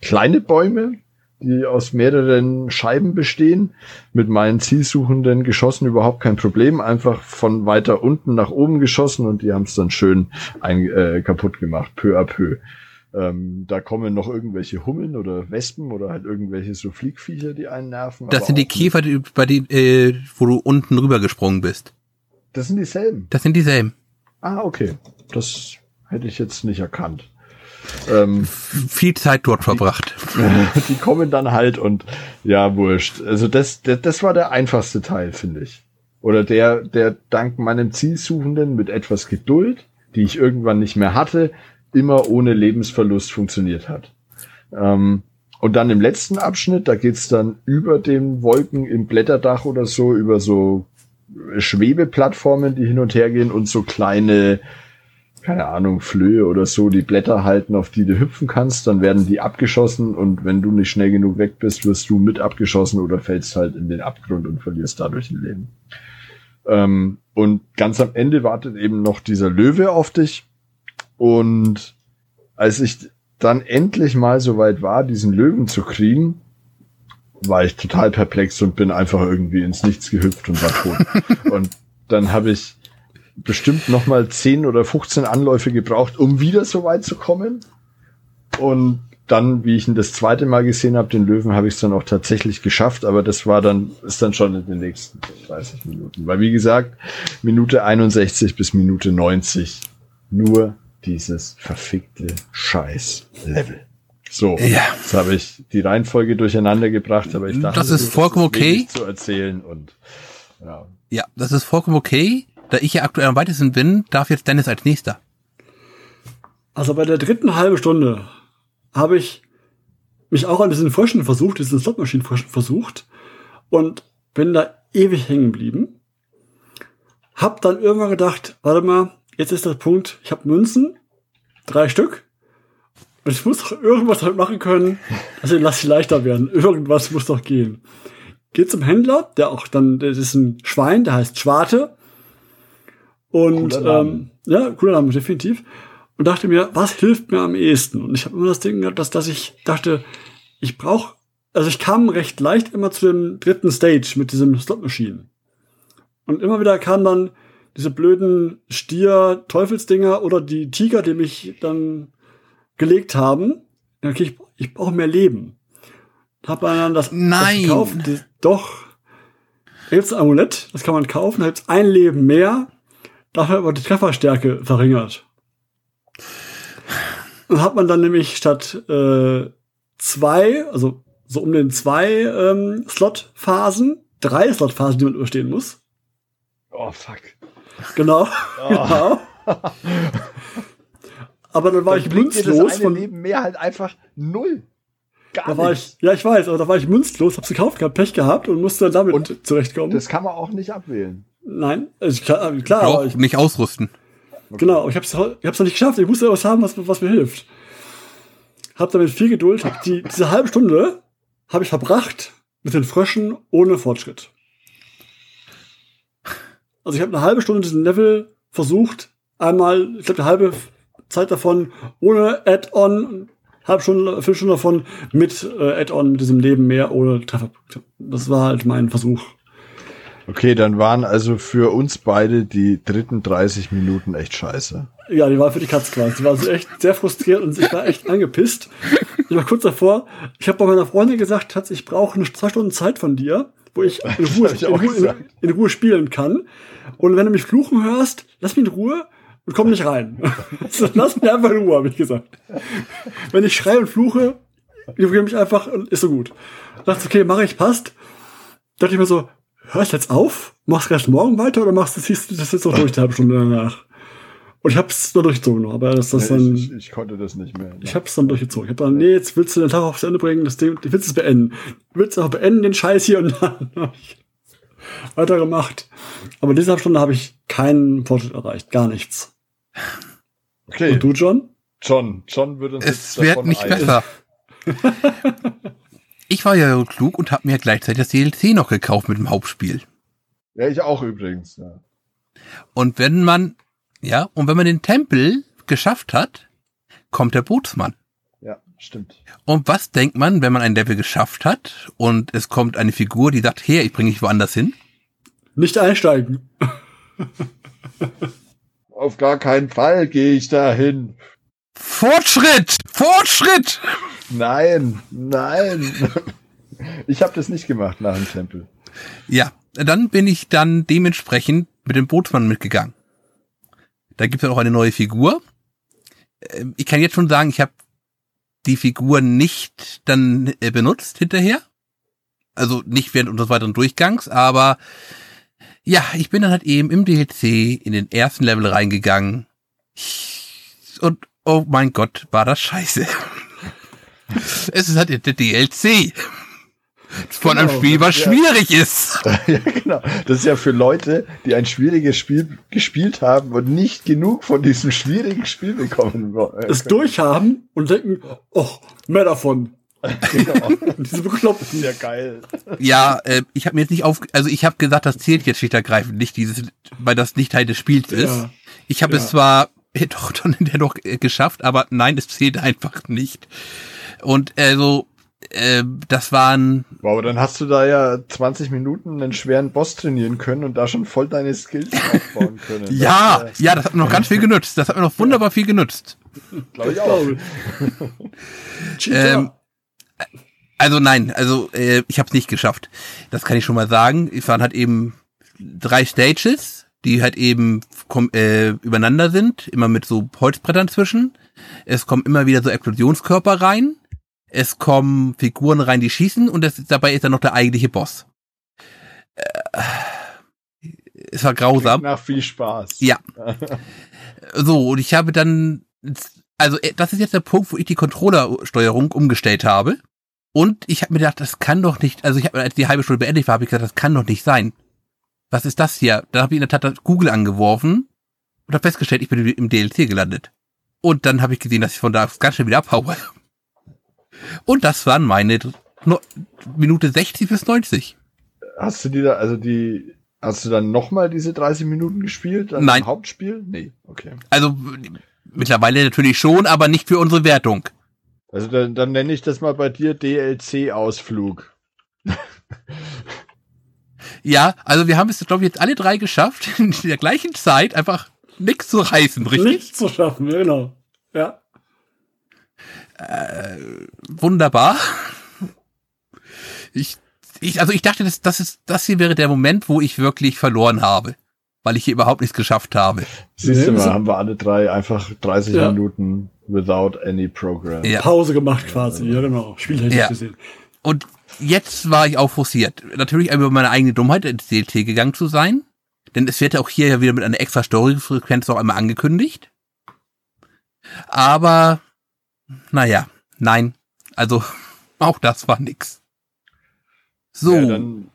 kleine Bäume, die aus mehreren Scheiben bestehen. Mit meinen zielsuchenden Geschossen überhaupt kein Problem. Einfach von weiter unten nach oben geschossen und die haben es dann schön ein, äh, kaputt gemacht, peu à peu. Ähm, da kommen noch irgendwelche Hummeln oder Wespen oder halt irgendwelche so Fliegviecher, die einen nerven. Das sind die Käfer, die, bei denen, äh, wo du unten rübergesprungen bist. Das sind dieselben. Das sind dieselben. Ah, okay. Das hätte ich jetzt nicht erkannt. Ähm, Viel Zeit dort verbracht. (laughs) Die kommen dann halt und ja, wurscht. Also das, das, das war der einfachste Teil, finde ich. Oder der, der dank meinem Zielsuchenden mit etwas Geduld die ich irgendwann nicht mehr hatte, immer ohne Lebensverlust funktioniert hat. Ähm, und dann im letzten Abschnitt, da geht's dann über den Wolken im Blätterdach oder so, über so Schwebeplattformen, die hin und her gehen und so kleine, keine Ahnung, Flöhe oder so, die Blätter halten, auf die du hüpfen kannst, dann werden die abgeschossen und wenn du nicht schnell genug weg bist, wirst du mit abgeschossen oder fällst halt in den Abgrund und verlierst dadurch ein Leben. Ähm, und ganz am Ende wartet eben noch dieser Löwe auf dich und als ich dann endlich mal so weit war, diesen Löwen zu kriegen, war ich total perplex und bin einfach irgendwie ins Nichts gehüpft und war tot. (laughs) und dann habe ich bestimmt noch mal 10 oder 15 Anläufe gebraucht, um wieder so weit zu kommen. Und dann, wie ich ihn das zweite Mal gesehen habe, den Löwen, habe ich es dann auch tatsächlich geschafft, aber das war dann, ist dann schon in den nächsten 30 Minuten. Weil wie gesagt, Minute 61 bis Minute 90 nur dieses verfickte Scheiß-Level. So, Ja. jetzt habe ich die Reihenfolge durcheinander gebracht, aber ich dachte, Das ist vollkommen okay. zu erzählen und ja. Ja, das ist vollkommen okay. Da ich ja aktuell am weitesten bin, darf jetzt Dennis als nächster. Also bei der dritten halben Stunde habe ich mich auch an diesen Fröschen versucht, diesen Slotmaschinen-Fröschen versucht und bin da ewig hängen geblieben. Hab dann irgendwann gedacht, warte mal, jetzt ist der Punkt, ich habe Münzen, drei Stück. Und ich muss doch irgendwas damit machen können, also lass sie leichter werden. Irgendwas muss doch gehen. Geht zum Händler, der auch dann, das ist ein Schwein, der heißt Schwarte. Und Cooler ähm, ja, cooler Name, definitiv. Und dachte mir, was hilft mir am ehesten? Und ich habe immer das Ding gehabt, dass, dass ich dachte, ich brauche, also ich kam recht leicht immer zu dem dritten Stage mit diesem Slot Machine. Und immer wieder kamen dann diese blöden Stier-Teufelsdinger oder die Tiger, die mich dann gelegt haben. Okay, ich, ich brauche mehr Leben. Hab dann das, Nein. das gekauft. Die, doch. Da gibt's ein Amulett, das kann man kaufen, da gibt's ein Leben mehr, dafür aber die Trefferstärke verringert. Und hat man dann nämlich statt äh, zwei, also so um den zwei ähm, Slot-Phasen, drei Slot-Phasen, die man überstehen muss. Oh fuck. Genau. (laughs) (laughs) genau. Aber dann war ich Dann dir münzlos von, Leben mehr halt einfach null. Gar da war nicht. ich, ja, ich weiß, aber da war ich münzlos, hab's gekauft gehabt, Pech gehabt und musste damit Und zurechtkommen. Das kann man auch nicht abwählen. Nein, also klar, klar aber Auch ich, nicht ausrüsten. genau, aber ich hab's, ich hab's noch nicht geschafft. Ich musste was haben, was, was mir hilft. Hab damit viel Geduld, hab die, diese halbe Stunde habe ich verbracht mit den Fröschen ohne Fortschritt. Also ich habe eine halbe Stunde diesen Level versucht, einmal, ich glaube, eine halbe Zeit davon ohne Add-on, halbe Stunde, Viertelstunde davon mit äh, Add-on, mit diesem Leben mehr ohne Trefferpunkte. Das war halt mein Versuch. Okay, dann waren also für uns beide die dritten 30 Minuten echt scheiße. Ja, die war für die Katz quasi. Die war so echt sehr frustriert und ich war echt angepisst. Ich war kurz davor. Ich habe bei meiner Freundin gesagt, Schatz, ich brauche eine zwei Stunden Zeit von dir, wo ich in (laughs) Ruhe, ich in, Ruhe, in, in Ruhe spielen kann. Und wenn du mich fluchen hörst, lass mich in Ruhe und komm nicht rein. (laughs) So, lass mich einfach in Ruhe, habe ich gesagt. Wenn ich schreie und fluche, ignoriere mich einfach und ist so gut. Dachte, okay, mache ich, passt. Dachte ich mir so, hörst jetzt auf? Machst du erst morgen weiter oder machst du ziehst du das jetzt noch durch die halbe Stunde danach? Und ich hab's nur durchgezogen, aber das, das Nee, dann, ich, ich, ich konnte das nicht mehr. ich hab's dann durchgezogen. Ich hab dann, nee, jetzt willst du den Tag aufs Ende bringen, das Ding, du willst es beenden. Du willst auch beenden, den Scheiß hier und dann (laughs) hab ich weitergemacht. Aber in dieser halben Stunde habe ich keinen Fortschritt erreicht, gar nichts. okay, Und du, John? John, John wird uns Es jetzt wird davon nicht ein- besser. (laughs) (laughs) ich war ja so klug und habe mir gleichzeitig das DLC noch gekauft mit dem Hauptspiel. Ja, ich auch übrigens. Ja. Und wenn man, ja, und wenn man den Tempel geschafft hat, kommt der Bootsmann. ja, stimmt. Und was denkt man, wenn man ein Level geschafft hat und es kommt eine Figur, die sagt, her, ich bringe dich woanders hin? Nicht einsteigen. (laughs) Auf gar keinen Fall gehe ich dahin. Fortschritt! Fortschritt! Nein, nein. Ich habe das nicht gemacht nach dem Tempel. Ja, dann bin ich dann dementsprechend mit dem Bootsmann mitgegangen. Da gibt es auch eine neue Figur. Ähm, Ich kann jetzt schon sagen, ich habe die Figur nicht dann äh, benutzt hinterher. Also nicht während unseres weiteren Durchgangs, aber ja, ich bin dann halt eben im DLC in den ersten Level reingegangen Und oh mein Gott, war das scheiße. (laughs) es ist halt der DLC von einem Genau, Spiel, was ja. schwierig ist. (laughs) ja, genau. Das ist ja für Leute, die ein schwieriges Spiel gespielt haben und nicht genug von diesem schwierigen Spiel bekommen. äh, Es durchhaben und denken, oh, mehr davon. (laughs) Genau. Diese Bekloppten. Ja, geil. Ja, äh, ich habe mir jetzt nicht auf, also ich habe gesagt, das zählt jetzt schlicht ergreifend nicht, dieses, weil das nicht Teil des Spiels ist. Ja. Ich habe Ja. es zwar doch dann hinterher noch äh, geschafft, aber nein, es zählt einfach nicht. Und also, äh, das waren, Wow, dann hast du da ja 20 Minuten einen schweren Boss trainieren können und da schon voll deine Skills (laughs) aufbauen können. ja, Das, ja, das hat mir noch ganz viel genützt. Das hat mir noch wunderbar viel genützt. äh, glaub ich auch. (laughs) Ähm, Also nein, also äh, ich habe es nicht geschafft. Das kann ich schon mal sagen. Es waren halt eben drei Stages, die halt eben äh, übereinander sind, immer mit so Holzbrettern zwischen. Es kommen immer wieder so Explosionskörper rein. Es kommen Figuren rein, die schießen und das, dabei ist dann noch der eigentliche Boss. Äh, es war grausam. Nach viel Spaß. Ja. (laughs) So, und ich habe dann, also äh, das ist jetzt der Punkt, wo ich die Controllersteuerung umgestellt habe. Und ich habe mir gedacht, das kann doch nicht, also ich habe, als die halbe Stunde beendet war, habe ich gesagt, das kann doch nicht sein. Was ist das hier? Dann habe ich in der Tat Google angeworfen und habe festgestellt, ich bin im DLC gelandet. Und dann habe ich gesehen, dass ich von da ganz schnell wieder abhaue. Und das waren meine no Minute 60 bis 90. Hast du die da, also die, hast du dann nochmal diese 30 Minuten gespielt? Dann Nein. Im Hauptspiel? Nee, okay. Also mittlerweile natürlich schon, aber nicht für unsere Wertung. Also dann, dann nenne ich das mal bei dir DLC-Ausflug. Ja, also wir haben es, glaube ich, jetzt alle drei geschafft, (laughs) in der gleichen Zeit einfach nichts zu reißen, richtig? Nichts zu schaffen, genau. Ja. Wunderbar. Ich, ich, also ich dachte, das, das ist, das hier wäre der Moment, wo ich wirklich verloren habe, weil ich hier überhaupt nichts geschafft habe. Siehst du Nee, mal, haben wir alle drei einfach 30 Ja. Minuten without any program. Ja. Pause gemacht quasi, ja genau. Spieltechnisch Ja. gesehen. Und jetzt war ich auch frustriert. Natürlich über meine eigene Dummheit ins DLT gegangen zu sein. Denn es wird ja auch hier ja wieder mit einer extra Story-Frequenz noch einmal angekündigt. Aber, naja, nein. Also, (laughs) auch das war nix. So. Ja, dann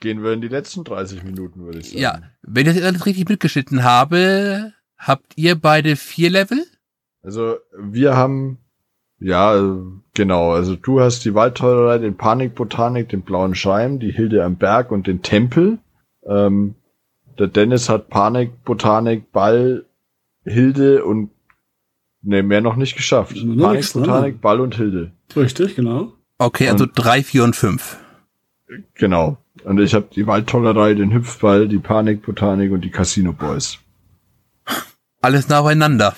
gehen wir in die letzten 30 Minuten, würde ich sagen. Ja, wenn ich das alles richtig mitgeschnitten habe, habt ihr beide vier Level? Also wir haben, ja, genau, also du hast die Waldteurerei, den Panikbotanik, den blauen Scheim, die Hilde am Berg und den Tempel. Ähm, der Dennis hat Panik, Botanik, Ball, Hilde und ne, mehr noch nicht geschafft. Noch Panik, nichts, ne? Botanik, Ball und Hilde. Richtig, genau. Okay, also Und- drei, vier und fünf. Genau. Und ich habe die Waldtollerei, den Hüpfball, die Panik, Botanik und die Casino Boys. Alles nah beieinander.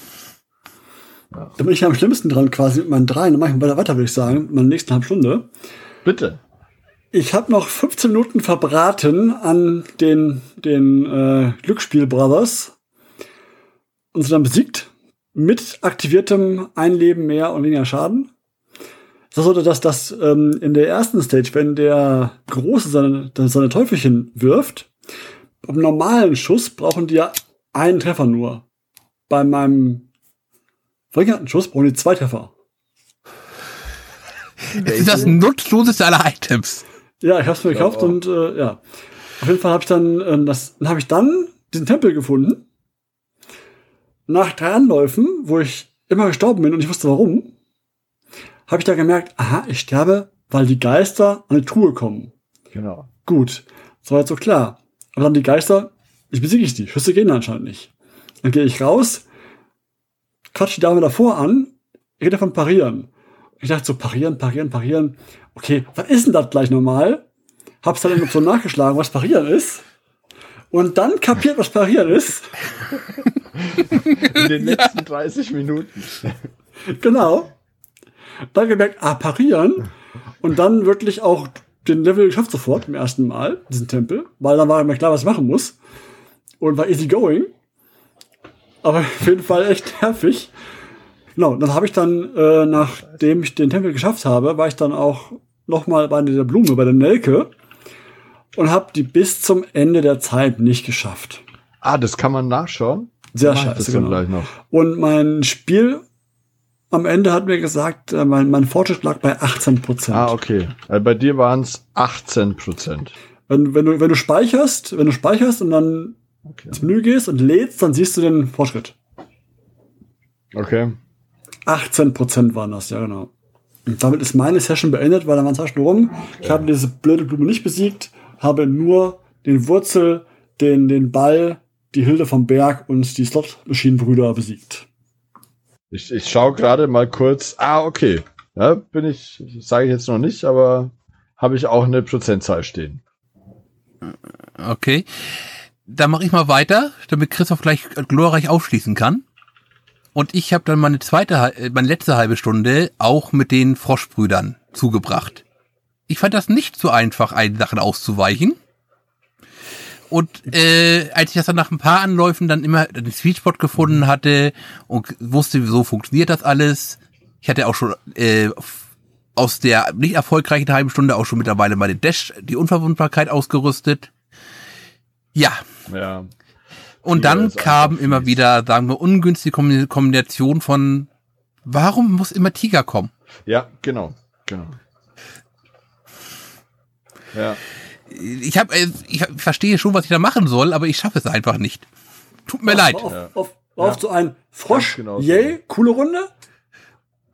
Da bin ich am schlimmsten dran quasi mit meinen dreien. Dann mache ich weiter, weiter, würde ich sagen, mit meiner nächsten halben Stunde. Bitte. Ich habe noch 15 Minuten verbraten an den, den äh, Glücksspiel Brothers und sie dann besiegt mit aktiviertem Einleben mehr und weniger Schaden. Das ist so, dass das ähm, in der ersten Stage, wenn der Große seine, seine Teufelchen wirft, beim normalen Schuss brauchen die ja einen Treffer nur. Bei meinem verringerten Schuss brauchen die zwei Treffer. (laughs) Es ist das nutzloseste aller Items. Ja, ich habe es mir gekauft und äh, ja. Auf jeden Fall habe ich dann ähm, das dann habe ich dann diesen Tempel gefunden. Nach drei Anläufen, wo ich immer gestorben bin und ich wusste warum, habe ich da gemerkt, aha, ich sterbe, weil die Geister an die Truhe kommen. Genau. Gut, das war jetzt so klar. Aber dann die Geister, ich besiege ich die. Schüsse gehen anscheinend nicht. Dann gehe ich raus, quatsch die Dame davor an, rede von parieren. Ich dachte so, parieren, parieren, parieren. Okay, was ist denn das gleich normal? Hab's dann Option (laughs) nachgeschlagen, was parieren ist. Und dann kapiert, was parieren ist. In den (laughs) letzten 30 Minuten. Genau. Dann gemerkt, ah, parieren. Und dann wirklich auch den Level geschafft sofort im ersten Mal, diesen Tempel, weil dann war mir klar, was ich machen muss. Und war easy going. Aber (laughs) auf jeden Fall echt nervig. Genau, dann habe ich dann, äh, nachdem ich den Tempel geschafft habe, war ich dann auch noch mal bei der Blume, bei der Nelke und habe die bis zum Ende der Zeit nicht geschafft. Ah, das kann man nachschauen. Sehr scheiße, genau. Und mein Spiel am Ende hat mir gesagt, äh, mein, mein Fortschritt lag bei 18 Prozent. Ah, okay. Also bei dir waren es 18 Prozent. Wenn, wenn, du, wenn du speicherst, wenn du speicherst und dann Okay. ins Menü gehst und lädst, dann siehst du den Fortschritt. okay. 18 Prozent waren das, ja genau. Und damit ist meine Session beendet, weil dann waren zwei Stunden rum. Ich habe diese blöde Blume nicht besiegt, habe nur den Wurzel, den, den Ball, die Hilde vom Berg und die Slot-Maschinenbrüder besiegt. Ich, ich schaue gerade mal kurz. Ah, okay. Ja, bin ich, sage ich jetzt noch nicht, aber habe ich auch eine Prozentzahl stehen. Okay. Dann mache ich mal weiter, damit Christoph gleich glorreich aufschließen kann. Und ich habe dann meine zweite, äh, meine letzte halbe Stunde auch mit den Froschbrüdern zugebracht. Ich fand das nicht so einfach, einen Sachen auszuweichen. Und äh, als ich das dann nach ein paar Anläufen dann immer den Sweet Spot gefunden hatte und wusste, so funktioniert das alles, ich hatte auch schon äh, aus der nicht erfolgreichen halben Stunde auch schon mittlerweile meine Dash, die Unverwundbarkeit ausgerüstet. Ja, Ja. und dann ist kam einfach immer fies. wieder, sagen wir, ungünstige Kombin- Kombination von, warum muss immer Tiger kommen? Ja, genau. Genau. Ja. Ich habe, ich verstehe schon, was ich da machen soll, aber ich schaffe es einfach nicht. Tut mir leid. Auf, Ja. auf, war auf so ein Frosch, Ganz genau so. yay, coole Runde.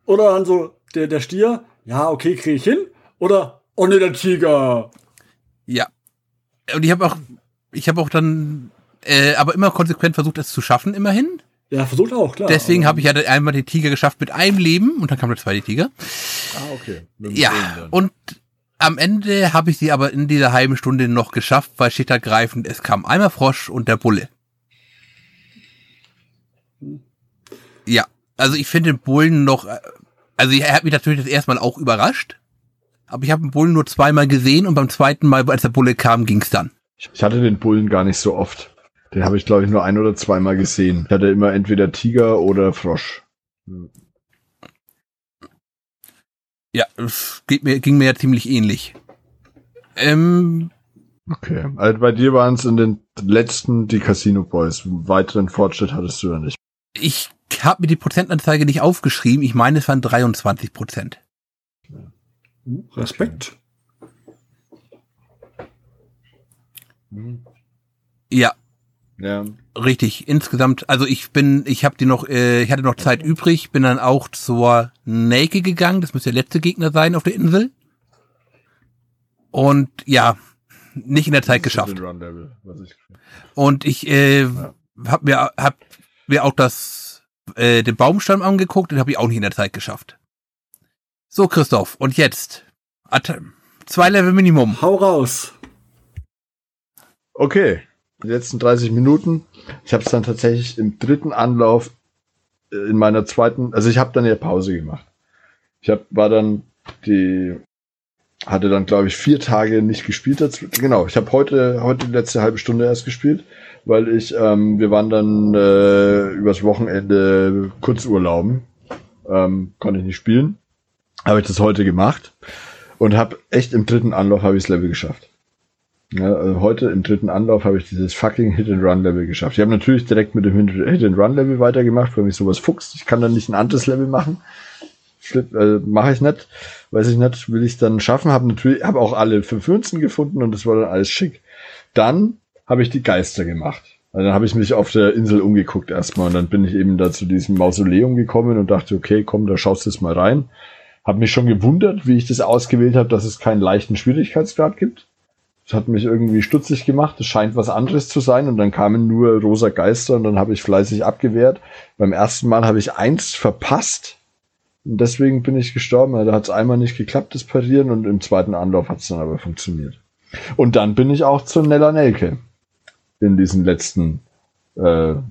Oder dann so der, der Stier, ja, okay, kriege ich hin. Oder, oh ne, der Tiger. Ja. Und ich habe auch, ich habe auch dann, äh, aber immer konsequent versucht, es zu schaffen, immerhin. Ja, versucht auch, klar. Deswegen habe ich ja einmal den Tiger geschafft mit einem Leben und dann kam der zweite Tiger. Ah, okay. Ja, und am Ende habe ich sie aber in dieser halben Stunde noch geschafft, weil steht da greifend, es kam einmal Frosch und der Bulle. Ja, also ich finde den Bullen noch, äh, also er hat mich natürlich das erste Mal auch überrascht, aber ich habe den Bullen nur zweimal gesehen und beim zweiten Mal, als der Bulle kam, ging's dann. Ich hatte den Bullen gar nicht so oft. Den habe ich, glaube ich, nur ein oder zweimal gesehen. Ich hatte immer entweder Tiger oder Frosch. Ja, es geht mir, ging mir ja ziemlich ähnlich. Ähm, Okay. Also bei dir waren es in den letzten die Casino Boys. Weiteren Fortschritt hattest du ja nicht. ich habe mir die Prozentanzeige nicht aufgeschrieben, ich meine, es waren 23 Prozent. Respekt. Ja, Ja. Richtig, insgesamt, also ich bin, ich habe die noch, äh, ich hatte noch Zeit übrig, bin dann auch zur Nelke gegangen, das müsste der letzte Gegner sein auf der Insel. Und ja, nicht in der Zeit geschafft. Level, was ich Und ich äh, hab mir hab mir auch das äh, den Baumstamm angeguckt, den habe ich auch nicht in der Zeit geschafft. So Christoph, und jetzt At zwei Level Minimum. Hau raus. Okay, die letzten 30 Minuten. Ich habe es dann tatsächlich im dritten Anlauf äh, in meiner zweiten, also ich habe dann ja Pause gemacht. Ich hab, war dann die, hatte dann glaube ich vier Tage nicht gespielt. dazu. Genau, ich habe heute heute die letzte halbe Stunde erst gespielt, weil ich, ähm, wir waren dann äh, übers Wochenende Kurzurlauben, ähm, konnte ich nicht spielen. Habe ich das heute gemacht und habe echt im dritten Anlauf habe ich das Level geschafft. Ja, also heute im dritten Anlauf habe ich dieses fucking Hit-and-Run-Level geschafft. Ich habe natürlich direkt mit dem Hit-and-Run-Level weitergemacht, weil mich sowas fuchst. Ich kann dann nicht ein anderes Level machen. Äh, Mache ich nicht. Weiß ich nicht, will ich dann schaffen. Habe natürlich, habe auch alle fünf Münzen gefunden und das war dann alles schick. Dann habe ich die Geister gemacht. Also dann habe ich mich auf der Insel umgeguckt erstmal und dann bin ich eben da zu diesem Mausoleum gekommen und dachte, okay, komm, da schaust du jetzt mal rein. Habe mich schon gewundert, wie ich das ausgewählt habe, dass es keinen leichten Schwierigkeitsgrad gibt. Das hat mich irgendwie stutzig gemacht. Es scheint was anderes zu sein. Und dann kamen nur rosa Geister und dann habe ich fleißig abgewehrt. Beim ersten Mal habe ich eins verpasst. Und deswegen bin ich gestorben. Da hat es einmal nicht geklappt, das Parieren. Und im zweiten Anlauf hat es dann aber funktioniert. Und dann bin ich auch zu Nella Nelke. In diesen letzten, äh,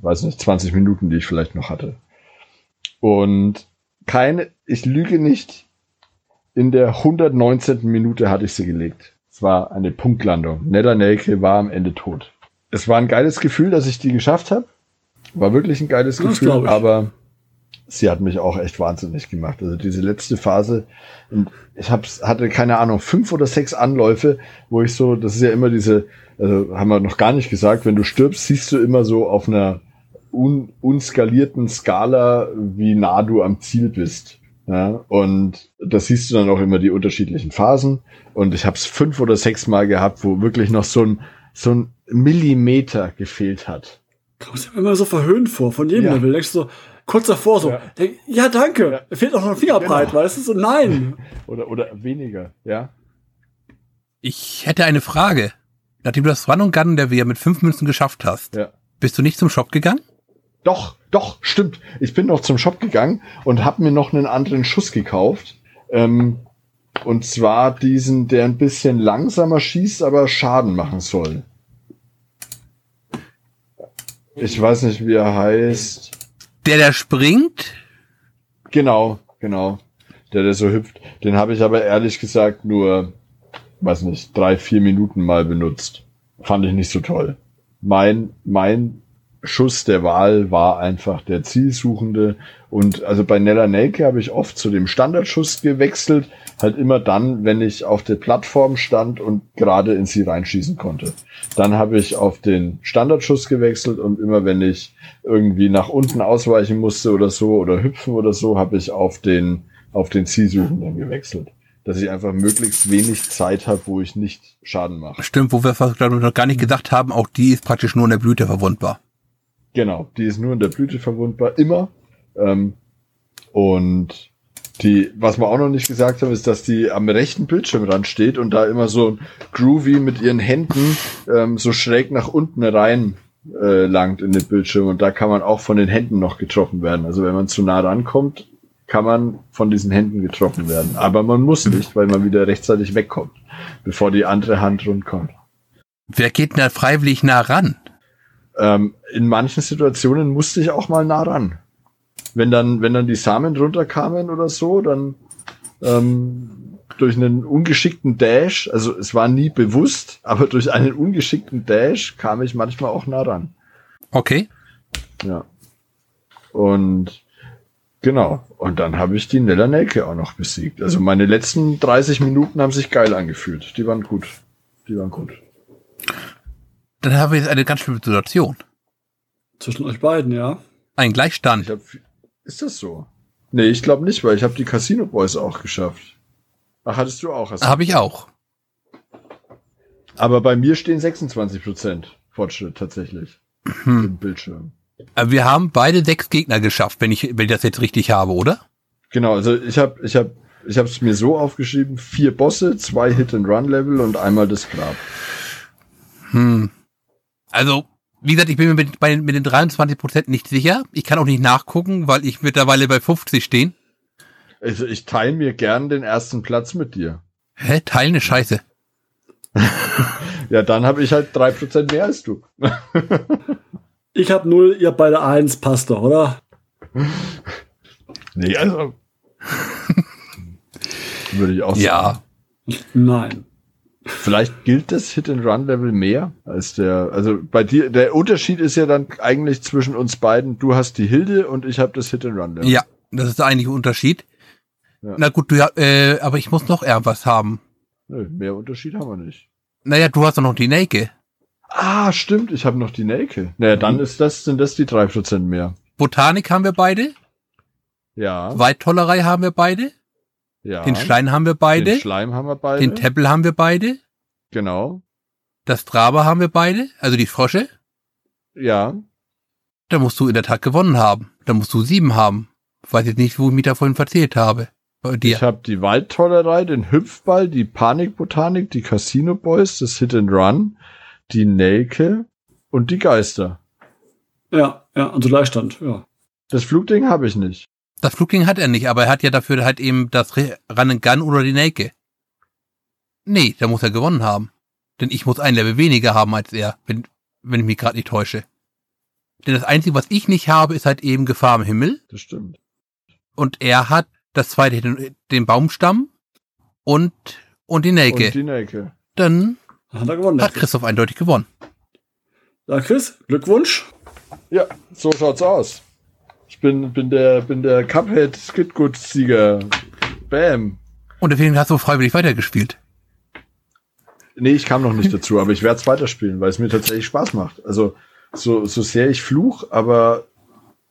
weiß nicht, 20 Minuten, die ich vielleicht noch hatte. Und keine, ich lüge nicht, in der 119. Minute hatte ich sie gelegt. Es war eine Punktlandung. Nedda Nelke war am Ende tot. Es war ein geiles Gefühl, dass ich die geschafft habe. War wirklich ein geiles Das Gefühl, aber sie hat mich auch echt wahnsinnig gemacht. Also diese letzte Phase, und ich hab's, hatte keine Ahnung, fünf oder sechs Anläufe, wo ich so, das ist ja immer diese, also haben wir noch gar nicht gesagt, wenn du stirbst, siehst du immer so auf einer un, unskalierten Skala, wie nah du am Ziel bist. Ja, und da siehst du dann auch immer die unterschiedlichen Phasen. Und ich habe es fünf oder sechs Mal gehabt, wo wirklich noch so ein, so ein Millimeter gefehlt hat. Kommst du immer so verhöhnt vor von jedem Ja. Level. Denkst du so, kurz davor so, Ja. denk, ja, danke. Ja. Fehlt auch noch ein Fingerbreit, Genau. weißt du? So, nein. (laughs) Oder, oder weniger, ja. Ich hätte eine Frage. Nachdem du das Run und Gun der wir mit fünf Münzen geschafft hast, Ja. bist du nicht zum Shop gegangen? Doch, doch, stimmt. Ich bin noch zum Shop gegangen und habe mir noch einen anderen Schuss gekauft. Ähm, und zwar diesen, der ein bisschen langsamer schießt, aber Schaden machen soll. Ich weiß nicht, wie er heißt. Der, der springt? Genau, genau. Der, der so hüpft. Den habe ich aber ehrlich gesagt nur, weiß nicht, drei, vier Minuten mal benutzt. Fand ich nicht so toll. Mein, mein Schuss der Wahl war einfach der Zielsuchende. Und also bei Nella Nelke habe ich oft zu dem Standardschuss gewechselt. Halt immer dann, wenn ich auf der Plattform stand und gerade in sie reinschießen konnte. Dann habe ich auf den Standardschuss gewechselt und immer wenn ich irgendwie nach unten ausweichen musste oder so oder hüpfen oder so, habe ich auf den, auf den Zielsuchenden gewechselt. Dass ich einfach möglichst wenig Zeit habe, wo ich nicht Schaden mache. Stimmt, wo wir fast noch gar nicht gesagt haben, auch die ist praktisch nur in der Blüte verwundbar. Genau, die ist nur in der Blüte verwundbar, immer. Ähm, und die, was wir auch noch nicht gesagt haben, ist, dass die am rechten Bildschirmrand steht und da immer so groovy mit ihren Händen ähm, so schräg nach unten rein äh, langt in den Bildschirm und da kann man auch von den Händen noch getroffen werden. Also wenn man zu nah rankommt, kann man von diesen Händen getroffen werden. Aber man muss nicht, weil man wieder rechtzeitig wegkommt, bevor die andere Hand rundkommt. Wer geht denn da freiwillig nah ran? Ähm, in manchen Situationen musste ich auch mal nah ran. Wenn dann, wenn dann die Samen runterkamen oder so, dann ähm, durch einen ungeschickten Dash, also es war nie bewusst, aber durch einen ungeschickten Dash kam ich manchmal auch nah ran. Okay. Ja. Und genau. Und dann habe ich die Nella Nelke auch noch besiegt. Also meine letzten 30 Minuten haben sich geil angefühlt. Die waren gut. Die waren gut. Dann haben wir jetzt eine ganz schlimme Situation. Zwischen euch beiden, ja. Ein Ich Gleichstand. hab, ist das so? Nee, ich glaube nicht, weil ich habe die Casino Boys auch geschafft. Ach, hattest du auch. Habe ich auch. Aber bei mir stehen 26% Fortschritt tatsächlich Hm. im Bildschirm. Aber Wir haben beide sechs Gegner geschafft, wenn ich, wenn ich das jetzt richtig habe, oder? Genau, also ich habe ich hab, ich habe es mir so aufgeschrieben, vier Bosse, zwei Hit-and-Run-Level und einmal das Grab. Hm. Also, wie gesagt, ich bin mir mit, bei, mit den 23 Prozent nicht sicher. Ich kann auch nicht nachgucken, weil ich mittlerweile bei 50 stehen. Also ich teile mir gern den ersten Platz mit dir. Hä? Teilen ist scheiße. (laughs) Ja, dann habe ich halt 3% mehr als du. (laughs) Ich hab null, ihr habt beide eins, passt doch, oder? (laughs) Nee, also. Würde ich auch sagen. Ja. Nein. Vielleicht gilt das Hit-and-Run-Level mehr als der. Also bei dir, der Unterschied ist ja dann eigentlich zwischen uns beiden. Du hast die Hilde und ich habe das Hit-and-Run-Level. Ja, das ist der eigentliche Unterschied. Ja. Na gut, du, ja, äh, aber ich muss noch irgendwas haben. Nö, mehr Unterschied haben wir nicht. Naja, du hast doch noch die Nake. Ah, stimmt, ich habe noch die Nelke. Naja, dann ist das, sind das die 3% mehr. Botanik haben wir beide. Ja. Weittollerei haben wir beide. ja. Den Schleim haben wir beide. Den Schleim haben wir beide. Den Teppel haben wir beide. Genau. Das Traber haben wir beide. Also die Frosche. Ja. Da musst du in der Tat gewonnen haben. Da musst du sieben haben. Weiß jetzt nicht, wo ich mich da vorhin verzählt habe. Bei dir. Ich habe die Waldtollerei, den Hüpfball, die Panikbotanik, die Casino Boys, das Hit and Run, die Nelke und die Geister. Ja, ja, also Gleichstand, ja. Das Flugding habe ich nicht. Das Flugding hat er nicht, aber er hat ja dafür halt eben das Run and Gun oder die Nake. Nee, da muss er gewonnen haben. Denn ich muss ein Level weniger haben als er, wenn, wenn ich mich gerade nicht täusche. Denn das Einzige, was ich nicht habe, ist halt eben Gefahr im Himmel. Das stimmt. Und er hat das zweite, den, den Baumstamm und, und die Nake. Und die Nelke. Dann hat er gewonnen. hat Christoph eindeutig gewonnen. Ja, Chris, Glückwunsch. Ja, so schaut's aus. Ich bin, bin der, bin der Cuphead Skidgood Sieger. Bam. Und deswegen hast du freiwillig weitergespielt. Nee, ich kam noch nicht dazu, aber ich werde es weiterspielen, weil es mir tatsächlich Spaß macht. Also so, so sehr ich fluch, aber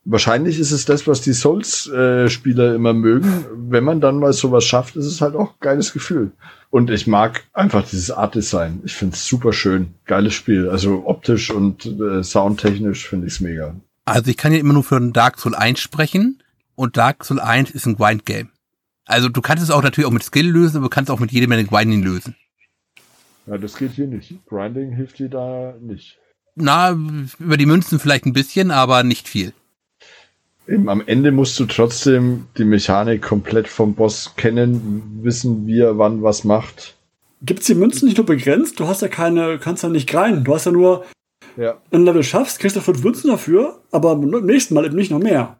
wahrscheinlich ist es das, was die Souls-Spieler immer mögen. Wenn man dann mal sowas schafft, ist es halt auch ein geiles Gefühl. Und ich mag einfach dieses Art-Design. Ich finde es super schön. Geiles Spiel. Also optisch und äh, soundtechnisch finde ich es mega. Also ich kann ja immer nur für Dark Souls 1 sprechen und Dark Souls 1 ist ein Grind-Game. Also du kannst es auch natürlich auch mit Skill lösen, aber du kannst auch mit jede Menge Grinding lösen. Ja, das geht hier nicht. Grinding hilft dir da nicht. Na, über die Münzen vielleicht ein bisschen, aber nicht viel. Eben, am Ende musst du trotzdem die Mechanik komplett vom Boss kennen, wissen, wie er wann was macht. Gibt's die Münzen nicht nur begrenzt? Du hast ja keine, kannst ja nicht grinden. Du hast ja nur Ja. ein Level schaffst, kriegst du fünf Münzen dafür, aber beim nächsten Mal eben nicht noch mehr.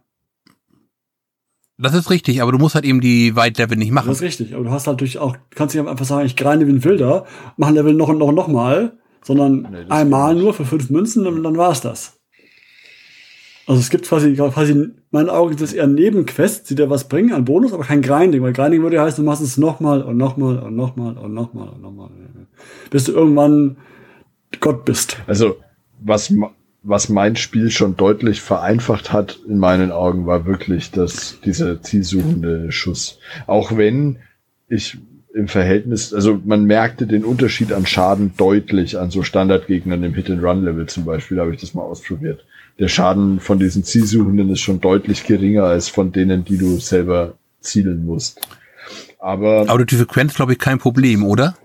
Das ist richtig, aber du musst halt eben die White Level nicht machen. Das ist richtig. Aber du hast natürlich auch, kannst nicht einfach sagen, ich grinde wie ein Wilder, mach ein Level noch und noch und noch mal, sondern Nee, einmal nur für fünf Münzen und dann war's das. Also es gibt quasi, quasi in meinen Augen ist das eher Nebenquests, die dir was bringen an Bonus, aber kein Grinding, weil Grinding würde ja heißen, du machst es nochmal und nochmal und nochmal und nochmal und nochmal. Bis du irgendwann Gott bist. Also, was, ma- was mein Spiel schon deutlich vereinfacht hat, in meinen Augen, war wirklich das, dieser zielsuchende Schuss. Auch wenn ich im Verhältnis, also man merkte den Unterschied an Schaden deutlich an so Standardgegnern im Hit-and-Run-Level zum Beispiel, habe ich das mal ausprobiert. Der Schaden von diesen Zielsuchenden ist schon deutlich geringer als von denen, die du selber zielen musst. Aber Aber die Frequenz, glaube ich, kein Problem, oder?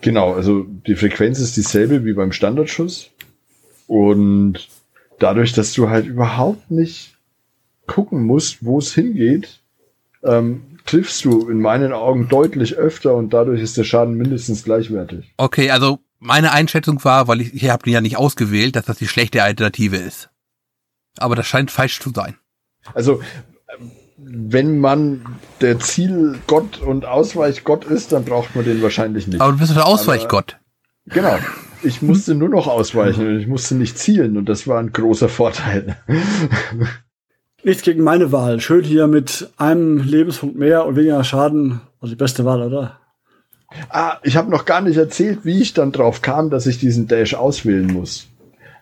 Genau, also die Frequenz ist dieselbe wie beim Standardschuss. Und dadurch, dass du halt überhaupt nicht gucken musst, wo es hingeht, ähm, triffst du in meinen Augen deutlich öfter und dadurch ist der Schaden mindestens gleichwertig. Okay, also meine Einschätzung war, weil ich, ich habe den ja nicht ausgewählt, dass das die schlechte Alternative ist. Aber das scheint falsch zu sein. Also wenn man der Zielgott und Ausweichgott ist, dann braucht man den wahrscheinlich nicht. Aber du bist doch der Ausweichgott. Genau. Ich musste nur noch ausweichen und ich musste nicht zielen und das war ein großer Vorteil. Nichts gegen meine Wahl. Schön hier mit einem Lebenspunkt mehr und weniger Schaden. Also die beste Wahl, oder? Ah, ich habe noch gar nicht erzählt, wie ich dann drauf kam, dass ich diesen Dash auswählen muss.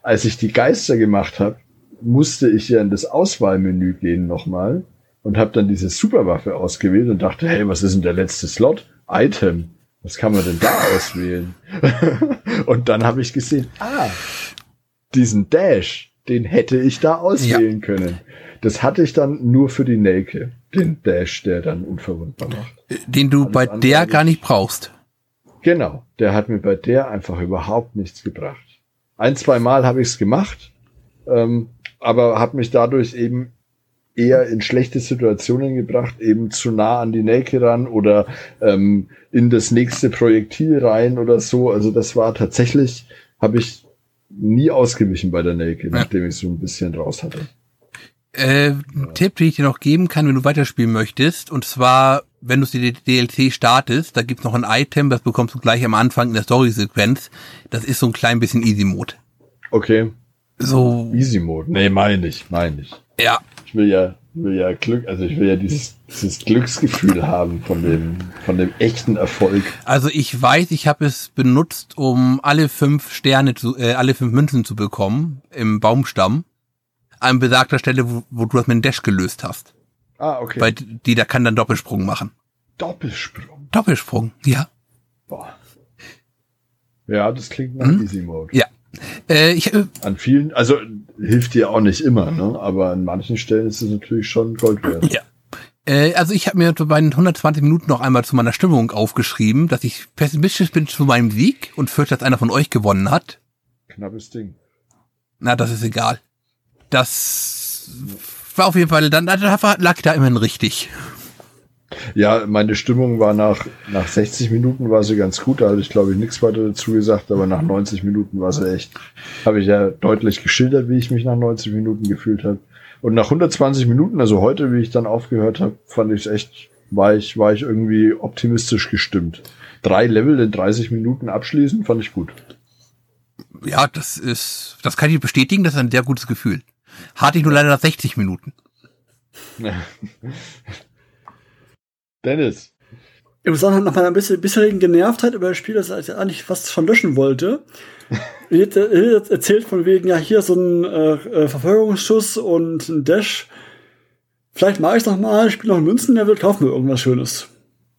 Als ich die Geister gemacht habe, musste ich ja in das Auswahlmenü gehen nochmal und habe dann diese Superwaffe ausgewählt und dachte, hey, was ist denn der letzte Slot? Item. Was kann man denn da auswählen? (laughs) und dann habe ich gesehen, ah, diesen Dash, den hätte ich da auswählen können. Das hatte ich dann nur für die Nelke, den Dash, der dann unverwundbar macht. Den du Alles bei der gar nicht brauchst. Genau, der hat mir bei der einfach überhaupt nichts gebracht. Ein, zwei Mal habe ich es gemacht, ähm, aber habe mich dadurch eben eher in schlechte Situationen gebracht, eben zu nah an die Nelke ran oder ähm, in das nächste Projektil rein oder so. Also das war tatsächlich, habe ich nie ausgewichen bei der Nelke, nachdem ich so ein bisschen raus hatte. Äh, ein Tipp, den ich dir noch geben kann, wenn du weiterspielen möchtest, und zwar, wenn du die DLC startest, da gibt's noch ein Item, das bekommst du gleich am Anfang in der Story-Sequenz. Das ist so ein klein bisschen Easy-Mode. Okay, So, Easy Mode. Nee, meine ich, meine ich. ja. Ich will ja, will ja Glück, also ich will ja dieses, dieses Glücksgefühl haben von dem, von dem echten Erfolg. Also ich weiß, ich habe es benutzt, um alle fünf Sterne zu, äh, alle fünf Münzen zu bekommen im Baumstamm. An besagter Stelle, wo, wo du das mit dem Dash gelöst hast. Ah, okay. Weil die da kann dann Doppelsprung machen. Doppelsprung. Doppelsprung, ja. Boah. Ja, das klingt nach Hm? Easy Mode. Ja. Äh, ich, äh, An vielen, also hilft dir auch nicht immer, ne? Aber an manchen Stellen ist es natürlich schon Gold wert. Ja. Äh, also ich habe mir bei den 120 Minuten noch einmal zu meiner Stimmung aufgeschrieben, dass ich pessimistisch bin zu meinem Sieg und fürchte, dass einer von euch gewonnen hat. Knappes Ding. Na, das ist egal. Das war auf jeden Fall, dann da lag ich da immerhin richtig. Ja, meine Stimmung war nach, nach 60 Minuten war sie ganz gut, da hatte ich glaube ich nichts weiter dazu gesagt, aber nach 90 Minuten war sie echt, habe ich ja deutlich geschildert, wie ich mich nach 90 Minuten gefühlt habe. Und nach 120 Minuten, also heute, wie ich dann aufgehört habe, fand ich es echt, war ich, war ich irgendwie optimistisch gestimmt. Drei Level in 30 Minuten abschließen, fand ich gut. Ja, das ist, das kann ich bestätigen, das ist ein sehr gutes Gefühl. Hatte ich nur leider nach 60 Minuten. (laughs) Dennis, im Zusammenhang nach meiner bisschen, bisherigen Genervtheit über das Spiel, das ich eigentlich fast schon löschen wollte. (laughs) Wird äh, erzählt von wegen, ja, hier so ein äh, äh, Verfolgungsschuss und ein Dash. Vielleicht mache ich noch mal, spiele noch ein Münzenlevel, kauf mir irgendwas Schönes.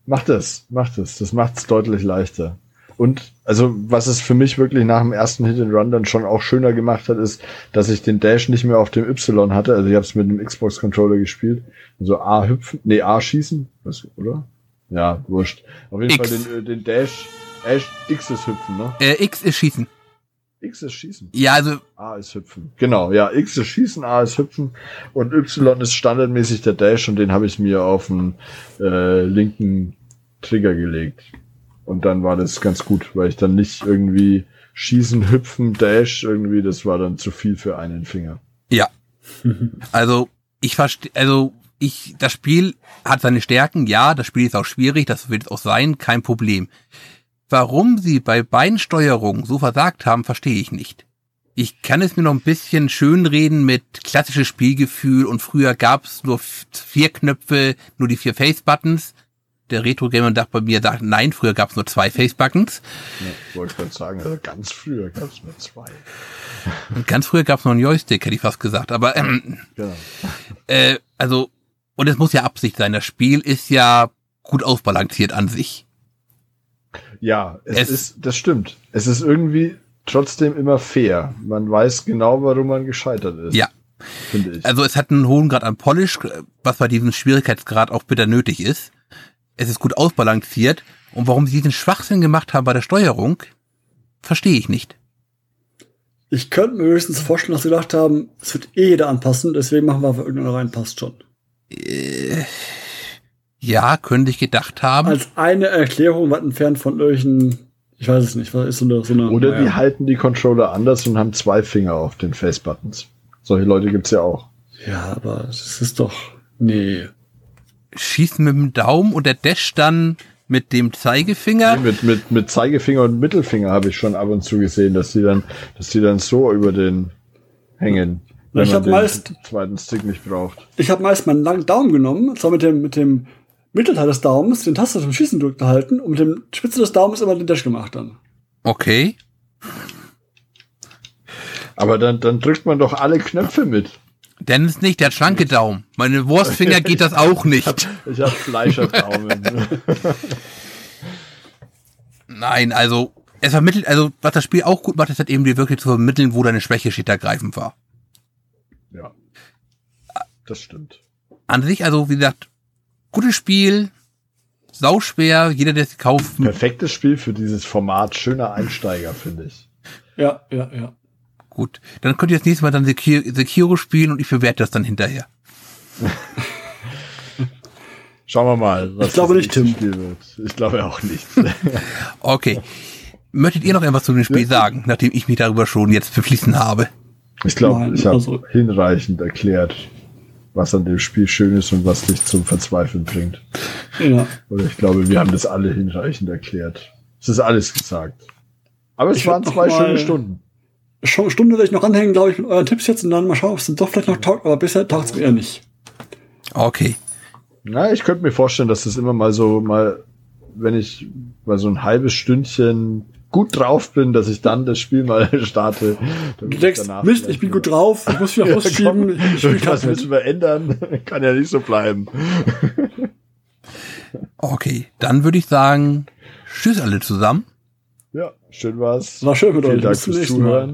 Macht es, macht es. Das macht es deutlich leichter. Und also, was es für mich wirklich nach dem ersten Hit and Run dann schon auch schöner gemacht hat, ist, dass ich den Dash nicht mehr auf dem Y hatte. Also ich habe es mit dem Xbox Controller gespielt. Also A hüpfen, nee, A schießen, was, oder? Ja, wurscht. Auf jeden X. Fall den, äh, den Dash, Dash, X ist hüpfen, ne? Äh, X ist Schießen. X ist schießen. Ja, also A ist hüpfen. Genau, ja, X ist schießen, A ist hüpfen und Y ist standardmäßig der Dash und den habe ich mir auf den äh, linken Trigger gelegt. Und dann war das ganz gut, weil ich dann nicht irgendwie schießen, (laughs) hüpfen, Dash irgendwie, das war dann zu viel für einen Finger. Ja. (laughs) Also, ich verstehe, also, ich, das Spiel hat seine Stärken, ja, das Spiel ist auch schwierig, das wird es auch sein, kein Problem. Warum sie bei beiden Steuerungen so versagt haben, verstehe ich nicht. Ich kann es mir noch ein bisschen schönreden mit klassisches Spielgefühl und früher gab es nur vier Knöpfe, nur die vier Face-Buttons. Der Retro-Gamer sagt bei mir, sagt, nein, früher gab es nur zwei Face-Buttons. Ja, wollte ich gerade sagen, also ganz früher gab es nur zwei. Und ganz früher gab es noch einen Joystick, hätte ich fast gesagt. Aber ähm, Genau. Äh, also, und es muss ja Absicht sein. Das Spiel ist ja gut ausbalanciert an sich. Ja, es, Es- ist, das stimmt. Es ist irgendwie trotzdem immer fair. Man weiß genau, warum man gescheitert ist. Ja. Finde ich. Also es hat einen hohen Grad an Polish, was bei diesem Schwierigkeitsgrad auch bitter nötig ist. Es ist gut ausbalanciert. Und warum sie diesen Schwachsinn gemacht haben bei der Steuerung, verstehe ich nicht. Ich könnte mir höchstens vorstellen, dass sie gedacht haben, es wird eh jeder anpassen, deswegen machen wir einfach irgendeine rein, passt schon. Ja, könnte ich gedacht haben. Als eine Erklärung weit entfernt von irgendwelchen, ich weiß es nicht, was ist so eine, so eine Oder die naja. halten die Controller anders und haben zwei Finger auf den Face-Buttons. Solche Leute gibt's ja auch. Ja, aber das ist doch, nee. Schießen mit dem Daumen und der Dash dann mit dem Zeigefinger. Nee, mit, mit, mit Zeigefinger und Mittelfinger habe ich schon ab und zu gesehen, dass die dann, dass die dann so über den hängen. Wenn Ich man hab den meist- zweiten Stick nicht braucht. Ich habe meist meinen langen Daumen genommen, und zwar mit dem, mit dem Mittelteil des Daumens, den Taster zum Schießen drückt gehalten und mit dem Spitze des Daumens immer den Dash gemacht dann. Okay. Aber dann, dann drückt man doch alle Knöpfe mit. Dennis nicht, der hat schlanke Daumen. Meine Wurstfinger (laughs) geht das auch nicht. Ich habe Fleischerdaumen. (laughs) Nein, also es vermittelt, also was das Spiel auch gut macht, ist halt eben dir wirklich zu vermitteln, wo deine Schwäche steht, ergreifend war. ja. Das stimmt. An sich, also wie gesagt, gutes Spiel, sauschwer, jeder, der es kauft, Perfektes Spiel für dieses Format. Schöner Einsteiger, finde ich. Ja, ja, ja. Gut. Dann könnt ihr das nächste Mal dann Sekiro, spielen und ich bewerte das dann hinterher. (laughs) Schauen wir mal, was Ich glaube nicht, Tim. Spiel wird. Ich glaube auch nicht. (laughs) Okay. Möchtet ihr noch etwas zu dem Spiel sagen, nachdem ich mich darüber schon jetzt befließen habe? Ich glaube, ich habe also- hinreichend erklärt, was an dem Spiel schön ist und was dich zum Verzweifeln bringt. ja. Oder ich glaube, wir haben das alle hinreichend erklärt. Es ist alles gesagt. Aber es Ich waren zwei mal- schöne Stunden. Schon eine Stunde werde ich noch anhängen, glaube ich, mit euren Tipps jetzt und dann mal schauen, ob es dann doch vielleicht noch taugt, aber bisher taugt es mir eher nicht. Okay. Na, ich könnte mir vorstellen, dass das immer mal so mal, wenn ich mal so ein halbes Stündchen gut drauf bin, dass ich dann das Spiel mal (laughs) starte. Du denkst, Mist, ich bin gut drauf, ich muss wieder (laughs) Ja, rausschieben, komm, ich (laughs) gerade willst mit. verändern? Kann ja nicht so bleiben. Okay. Dann würde ich sagen, tschüss alle zusammen. Ja, schön war's. War schön mit Vielen euch. Dank fürs nächsten Mal.